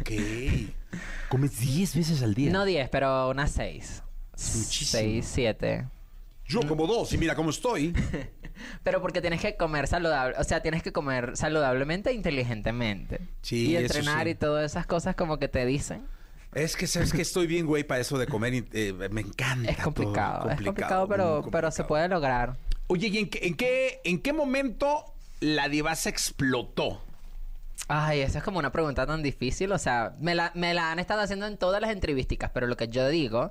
Ok. ¿Comes 10 veces al día? No 10, pero unas 6. muchísimo. 6, 7. Yo como dos y mira cómo estoy. Pero porque tienes que comer saludable, o sea, tienes que comer saludablemente e inteligentemente. Sí, Y eso entrenar sí. y todas esas cosas como que te dicen. Es que sabes que estoy bien, güey, para eso de comer. y, eh, me encanta. Es todo. complicado, es complicado, pero, pero se puede lograr. Oye, ¿y en qué, en qué, en qué momento la divasa explotó? Ay, esa es como una pregunta tan difícil. O sea, me la, me la han estado haciendo en todas las entrevísticas, pero lo que yo digo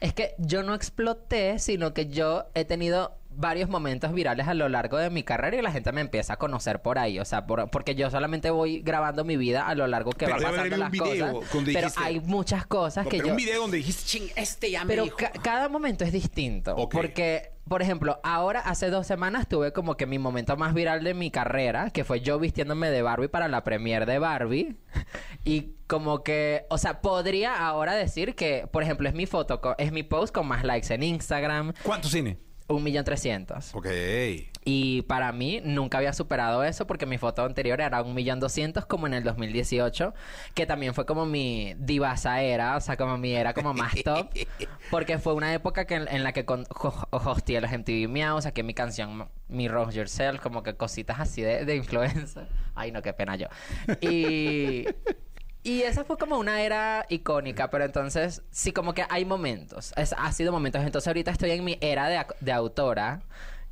es que yo no exploté, sino que yo he tenido varios momentos virales a lo largo de mi carrera y la gente me empieza a conocer por ahí. O sea, por- porque yo solamente voy grabando mi vida a lo largo que Pero va pasando las cosas. Pero dijiste- hay muchas cosas No, que pero yo... un video donde dijiste, ching, este ya me Pero dijo. ca- cada momento es distinto. Porque, por ejemplo, ahora hace dos semanas tuve como que mi momento más viral de mi carrera, que fue yo vistiéndome de Barbie para la premiere de Barbie. Y como que, o sea, podría ahora decir que, por ejemplo, es mi foto, es mi post con más likes en Instagram. ¿Cuánto cine? Un millón trescientos. Ok. Y para mí nunca había superado eso porque mi foto anterior era un millón doscientos como en el 2018, que también fue como mi divasa era, o sea, como mi era como más top, porque fue una época que en, en la que con, ho- hosteé los MTV Meow, saqué mi canción Mi Rose Yourself, como que cositas así de, de influencer. Ay, no, qué pena yo. Y... Y esa fue como una era icónica, pero entonces sí como que hay momentos, es, ha sido momentos. Entonces ahorita estoy en mi era de, de autora,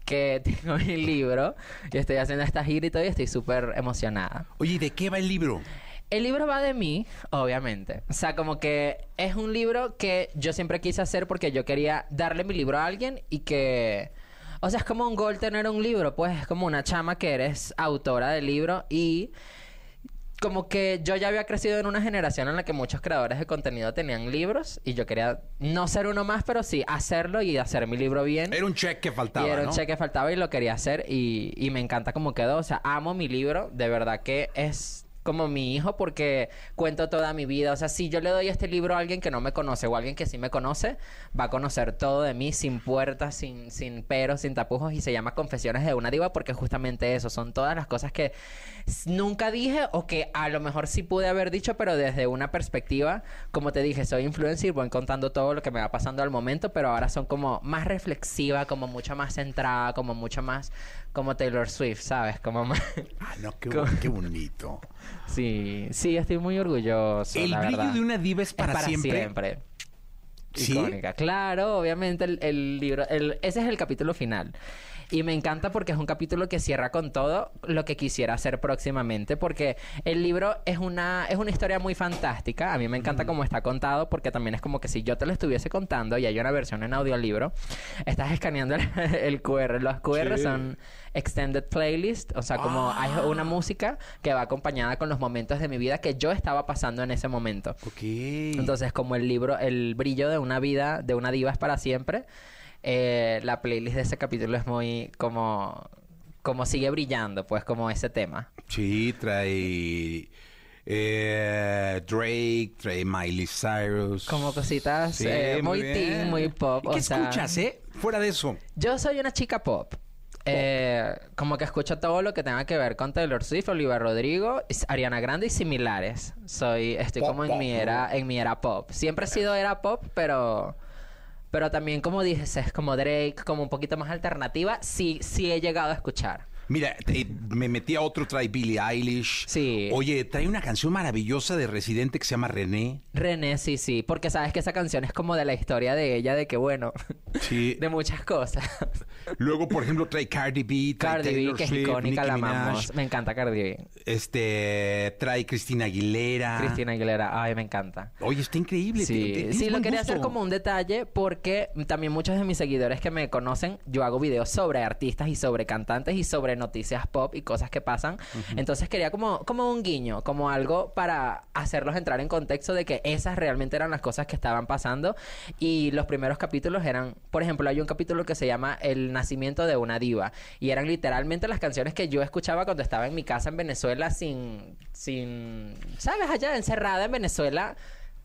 que tengo mi libro, y estoy haciendo esta gira y todo, y estoy súper emocionada. Oye, ¿y ¿de qué va el libro? El libro va de mí, obviamente. O sea, como que es un libro que yo siempre quise hacer porque yo quería darle mi libro a alguien y que... O sea, es como un gol tener un libro, pues es como una chama que eres autora del libro y como que yo ya había crecido en una generación en la que muchos creadores de contenido tenían libros y yo quería no ser uno más, pero sí hacerlo y hacer mi libro bien. Era un check que faltaba, Y era ¿no? un check que faltaba y lo quería hacer y, y me encanta cómo quedó. O sea, amo mi libro, de verdad que es como mi hijo porque cuento toda mi vida. O sea, si yo le doy este libro a alguien que no me conoce o a alguien que sí me conoce, va a conocer todo de mí sin puertas, sin, sin peros, sin tapujos y se llama Confesiones de una diva porque justamente eso, son todas las cosas que nunca dije o que a lo mejor sí pude haber dicho, pero desde una perspectiva, como te dije, soy influencer voy contando todo lo que me va pasando al momento, pero ahora son como más reflexiva, como mucho más centrada, como mucho más como Taylor Swift, ¿sabes? Como más... Ah, no, qué, Como- qué bonito. Sí, sí, estoy muy orgulloso. El la brillo verdad. de una diva es para siempre. ¿Sí? Icónica. Claro, obviamente el, el libro, el- ese es el capítulo final. Y me encanta porque es un capítulo que cierra con todo lo que quisiera hacer próximamente, porque el libro es una, es una historia muy fantástica. A mí me encanta cómo está contado, porque también es como que si yo te lo estuviese contando y hay una versión en audiolibro, estás escaneando el, el QR. Los QR Sí. son extended playlist, o sea, como hay una música que va acompañada con los momentos de mi vida que yo estaba pasando en ese momento. Ok. Entonces, como el libro, el brillo de una vida, de una diva es para siempre, eh, la playlist de ese capítulo es muy como, como sigue brillando, pues, como ese tema. Sí, trae eh, Drake, trae Miley Cyrus. Como cositas Sí, eh, muy teen, muy pop. ¿Y o qué sea, escuchas, eh? Fuera de eso. Yo soy una chica pop. Eh, como que escucho todo lo que tenga que ver con Taylor Swift, Olivia Rodrigo, Ariana Grande y similares. Soy, estoy Pop, como en pop, mi era, en mi era pop. Siempre he sido era pop, pero, pero también como dices, es como Drake, como un poquito más alternativa. Sí, sí he llegado a escuchar. Mira, te- me metí a otro, trae Billie Eilish. Sí. Oye, trae una canción maravillosa de Residente que se llama René. René, sí, sí, porque sabes que esa canción es como de la historia de ella, de que bueno, Sí. de muchas cosas. Luego, por ejemplo, trae Cardi B. trae Cardi B, que es icónica, Nicki la amamos. Me encanta Cardi B. Este, trae Cristina Aguilera. Cristina Aguilera, ay, me encanta. Oye, está increíble. Sí, sí, lo quería hacer como un detalle porque también muchos de mis seguidores que me conocen, yo hago videos sobre artistas y sobre cantantes y sobre noticias pop y cosas que pasan. Entonces quería como, como un guiño, como algo para hacerlos entrar en contexto de que esas realmente eran las cosas que estaban pasando. Y los primeros capítulos eran, por ejemplo, hay un capítulo que se llama El nacimiento de una diva. Y eran literalmente las canciones que yo escuchaba cuando estaba en mi casa en Venezuela sin, sin, ¿sabes? Allá encerrada en Venezuela.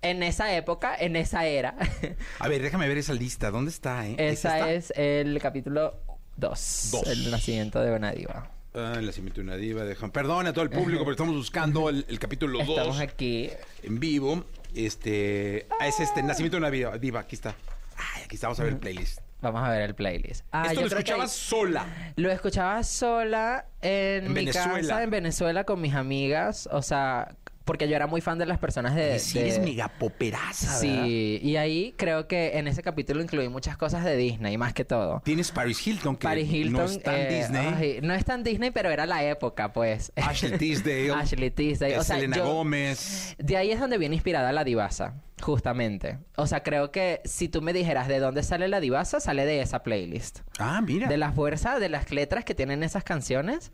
En esa época, en esa era. A ver, déjame ver esa lista. ¿Dónde está, eh? Esa está? es el capítulo 2. Dos. El nacimiento de una diva. Ah, el nacimiento de una diva. Déjame... Perdón a todo el público, pero estamos buscando el, el capítulo 2. Estamos aquí. En vivo. Este... ah, es este, el nacimiento de una diva. diva. Aquí está. Ay, aquí está. Vamos a ver el playlist. Vamos a ver el playlist. Ah, Esto yo lo creo que escuchabas sola. Lo escuchaba sola en, En mi Venezuela. casa en Venezuela con mis amigas. O sea, porque yo era muy fan de las personas de. Si de- eres megapoperaza, ¿verdad? Sí, y ahí creo que en ese capítulo incluí muchas cosas de Disney, más que todo. Tienes Paris Hilton, que Paris Hilton. no es tan eh, Disney. ay, no es tan Disney, pero era la época, pues. Ashley Tisdale. Ashley Tisdale. O sea, Selena yo- Gómez. De ahí es donde viene inspirada la divasa, justamente. O sea, creo que si tú me dijeras de dónde sale la divasa, sale de esa playlist. Ah, mira. De la fuerza, de las letras que tienen esas canciones.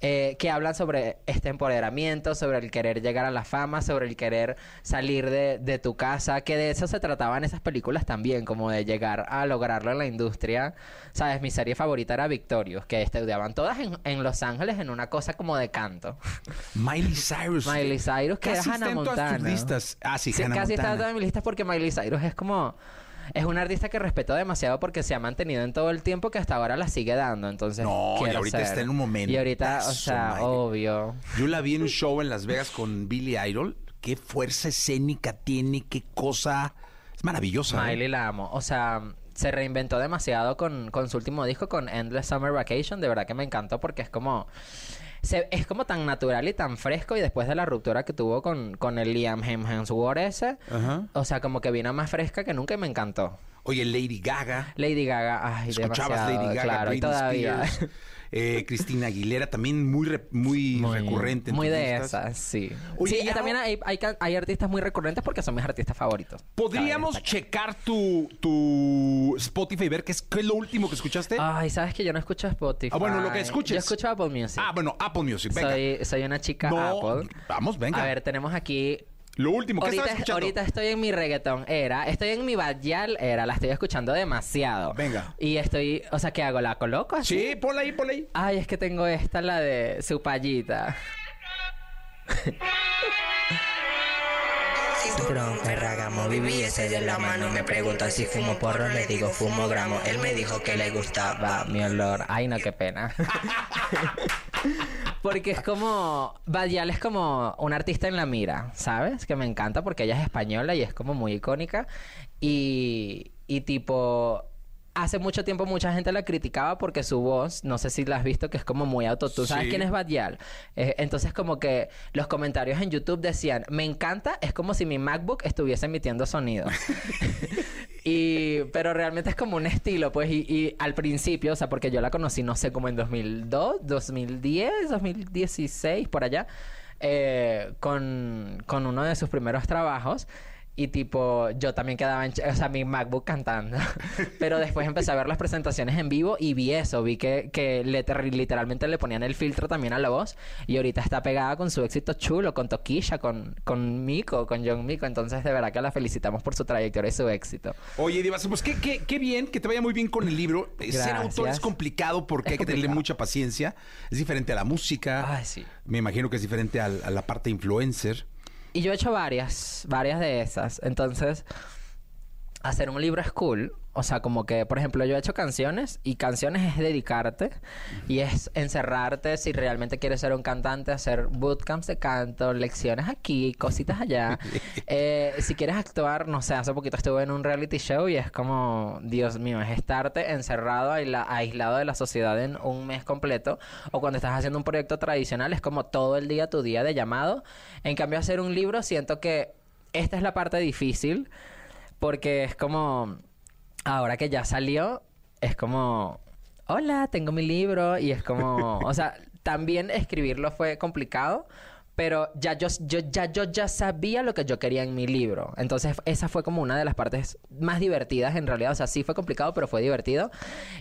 Eh, que hablan sobre este empoderamiento, sobre el querer llegar a la fama, sobre el querer salir de, de tu casa, que de eso se trataban esas películas también, como de llegar a lograrlo en la industria. Sabes, mi serie favorita era Victorious, que estudiaban todas en, en Los Ángeles en una cosa como de canto. Miley Cyrus. Miley Cyrus, que Casi era está Hannah en todas tus Montana. listas. Ah, sí, Hannah casi está Montana. en todas mis listas porque Miley Cyrus es como... Es una artista que respeto demasiado porque se ha mantenido en todo el tiempo que hasta ahora la sigue dando. Entonces, No, y ahorita ser. está en un momento. Y ahorita, o sea, obvio. Yo la vi en un show en Las Vegas con Billy Idol. Qué fuerza escénica tiene, qué cosa. Es maravillosa. ¿eh? Miley la amo. O sea, se reinventó demasiado con, con su último disco, con Endless Summer Vacation. De verdad que me encantó porque es como... se- es como tan natural y tan fresco y después de la ruptura que tuvo con, con el Liam Hemsworth ese, Ajá. o sea, como que vino más fresca que nunca y me encantó. Oye, Lady Gaga. Lady Gaga, ay, Escuchabas demasiado, Lady Gaga, claro, Britney todavía. Spears, eh, Cristina Aguilera, también muy, re- muy, recurrente. en Muy de listas. esas, sí. Oye, sí, y también hay, hay artistas muy recurrentes porque son mis artistas favoritos. ¿Podríamos checar tu, tu Spotify y ver qué es, qué es lo último que escuchaste? Ay, sabes que yo no escucho Spotify. Ah, bueno, lo que escuches. Yo escucho Apple Music. Ah, bueno, Apple Music, venga. Soy, soy una chica No, Apple. Vamos, venga. A ver, tenemos aquí. Lo último, ¿qué ahorita, escuchando? ahorita estoy en mi reggaetón era, estoy en mi badial era, la estoy escuchando demasiado. Venga. Y estoy, o sea, ¿qué hago? ¿La coloco así? Sí, ponla ahí, ponla ahí. Ay, es que tengo esta, la de su payita. Cinturón, perragamo, viví ese de la mano. Me pregunta si fumo porro, le digo fumo gramo. Él me dijo que le gustaba. Mi olor. Ay, no, qué pena. Porque es como. Badial es como un artista en la mira, ¿sabes? Que me encanta porque ella es española y es como muy icónica. Y. Y tipo. Hace mucho tiempo mucha gente la criticaba porque su voz, no sé si la has visto, que es como muy auto. ¿Tú sabes Sí. quién es Badial? Eh, entonces como que los comentarios en YouTube decían, me encanta, es como si mi MacBook estuviese emitiendo sonido. Y, pero realmente es como un estilo, pues, y, y al principio, o sea, porque yo la conocí, no sé, como en 2002, 2010, 2016, por allá, eh, con, con uno de sus primeros trabajos. Y tipo, yo también quedaba en... O sea, mi MacBook cantando. Pero después empecé a ver las presentaciones en vivo y vi eso. Vi que, que liter- literalmente le ponían el filtro también a la voz. Y ahorita está pegada con su éxito chulo, con Toquilla, con, con Miko, con John Miko. Entonces, de verdad que la felicitamos por su trayectoria y su éxito. Oye, Divas, pues qué, qué, qué bien, que te vaya muy bien con el libro. Eh, Ser autor es complicado porque Es hay que tenerle mucha paciencia. Es diferente a la música. Ay, sí. Me imagino que es diferente a, la parte influencer. Y yo he hecho varias, varias de esas. Entonces, hacer un libro es cool. O sea, como que, por ejemplo, yo he hecho canciones y canciones es dedicarte y es encerrarte si realmente quieres ser un cantante, hacer bootcamps de canto, lecciones aquí, cositas allá. Eh, si quieres actuar, no sé, hace poquito estuve en un reality show y es como, Dios mío, es estarte encerrado, aisla- aislado de la sociedad en un mes completo. O cuando estás haciendo un proyecto tradicional, es como todo el día tu día de llamado. En cambio, hacer un libro, siento que esta es la parte difícil porque es como, ahora que ya salió, es como, hola, tengo mi libro y es como, o sea, también escribirlo fue complicado. Pero ya yo, yo, ya, yo ya sabía lo que yo quería en mi libro. Entonces, esa fue como una de las partes más divertidas en realidad. O sea, sí fue complicado, pero fue divertido.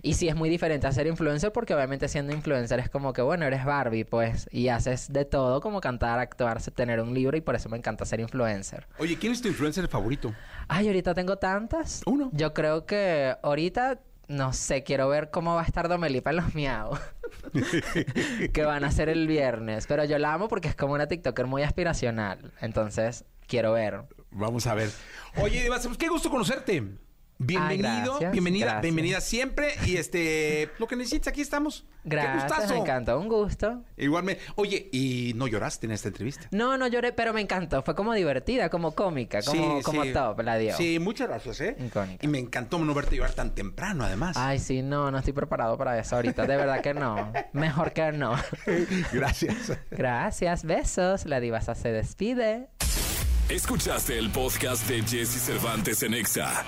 Y sí es muy diferente a ser influencer porque obviamente siendo influencer es como que, bueno, eres Barbie, pues. Y haces de todo, como cantar, actuar, tener un libro. Y por eso me encanta ser influencer. Oye, ¿quién es tu influencer favorito? Ay, ahorita tengo tantas. Uno. Yo creo que ahorita, no sé, quiero ver cómo va a estar Domelipa en los miau. que van a hacer el viernes. Pero yo la amo porque es como una TikToker muy aspiracional. Entonces, quiero ver. Vamos a ver. Oye, Divas, pues qué gusto conocerte. Bienvenido, Ay, gracias, bienvenida, gracias. bienvenida siempre. Y este, lo que necesites, aquí estamos. Gracias, Qué gustazo. me encantó, un gusto. Igualmente. Oye, ¿y no lloraste en esta entrevista? No, no lloré, pero me encantó. Fue como divertida, como cómica, como, Sí, como sí. top, la dio. Sí, muchas gracias, ¿eh? Y me encantó no verte llorar tan temprano, además. Ay, sí, no, no estoy preparado para eso ahorita. De verdad que no. Mejor que no. Gracias. Gracias, besos. La divasa se despide. Escuchaste el podcast de Jesse Cervantes en Exa.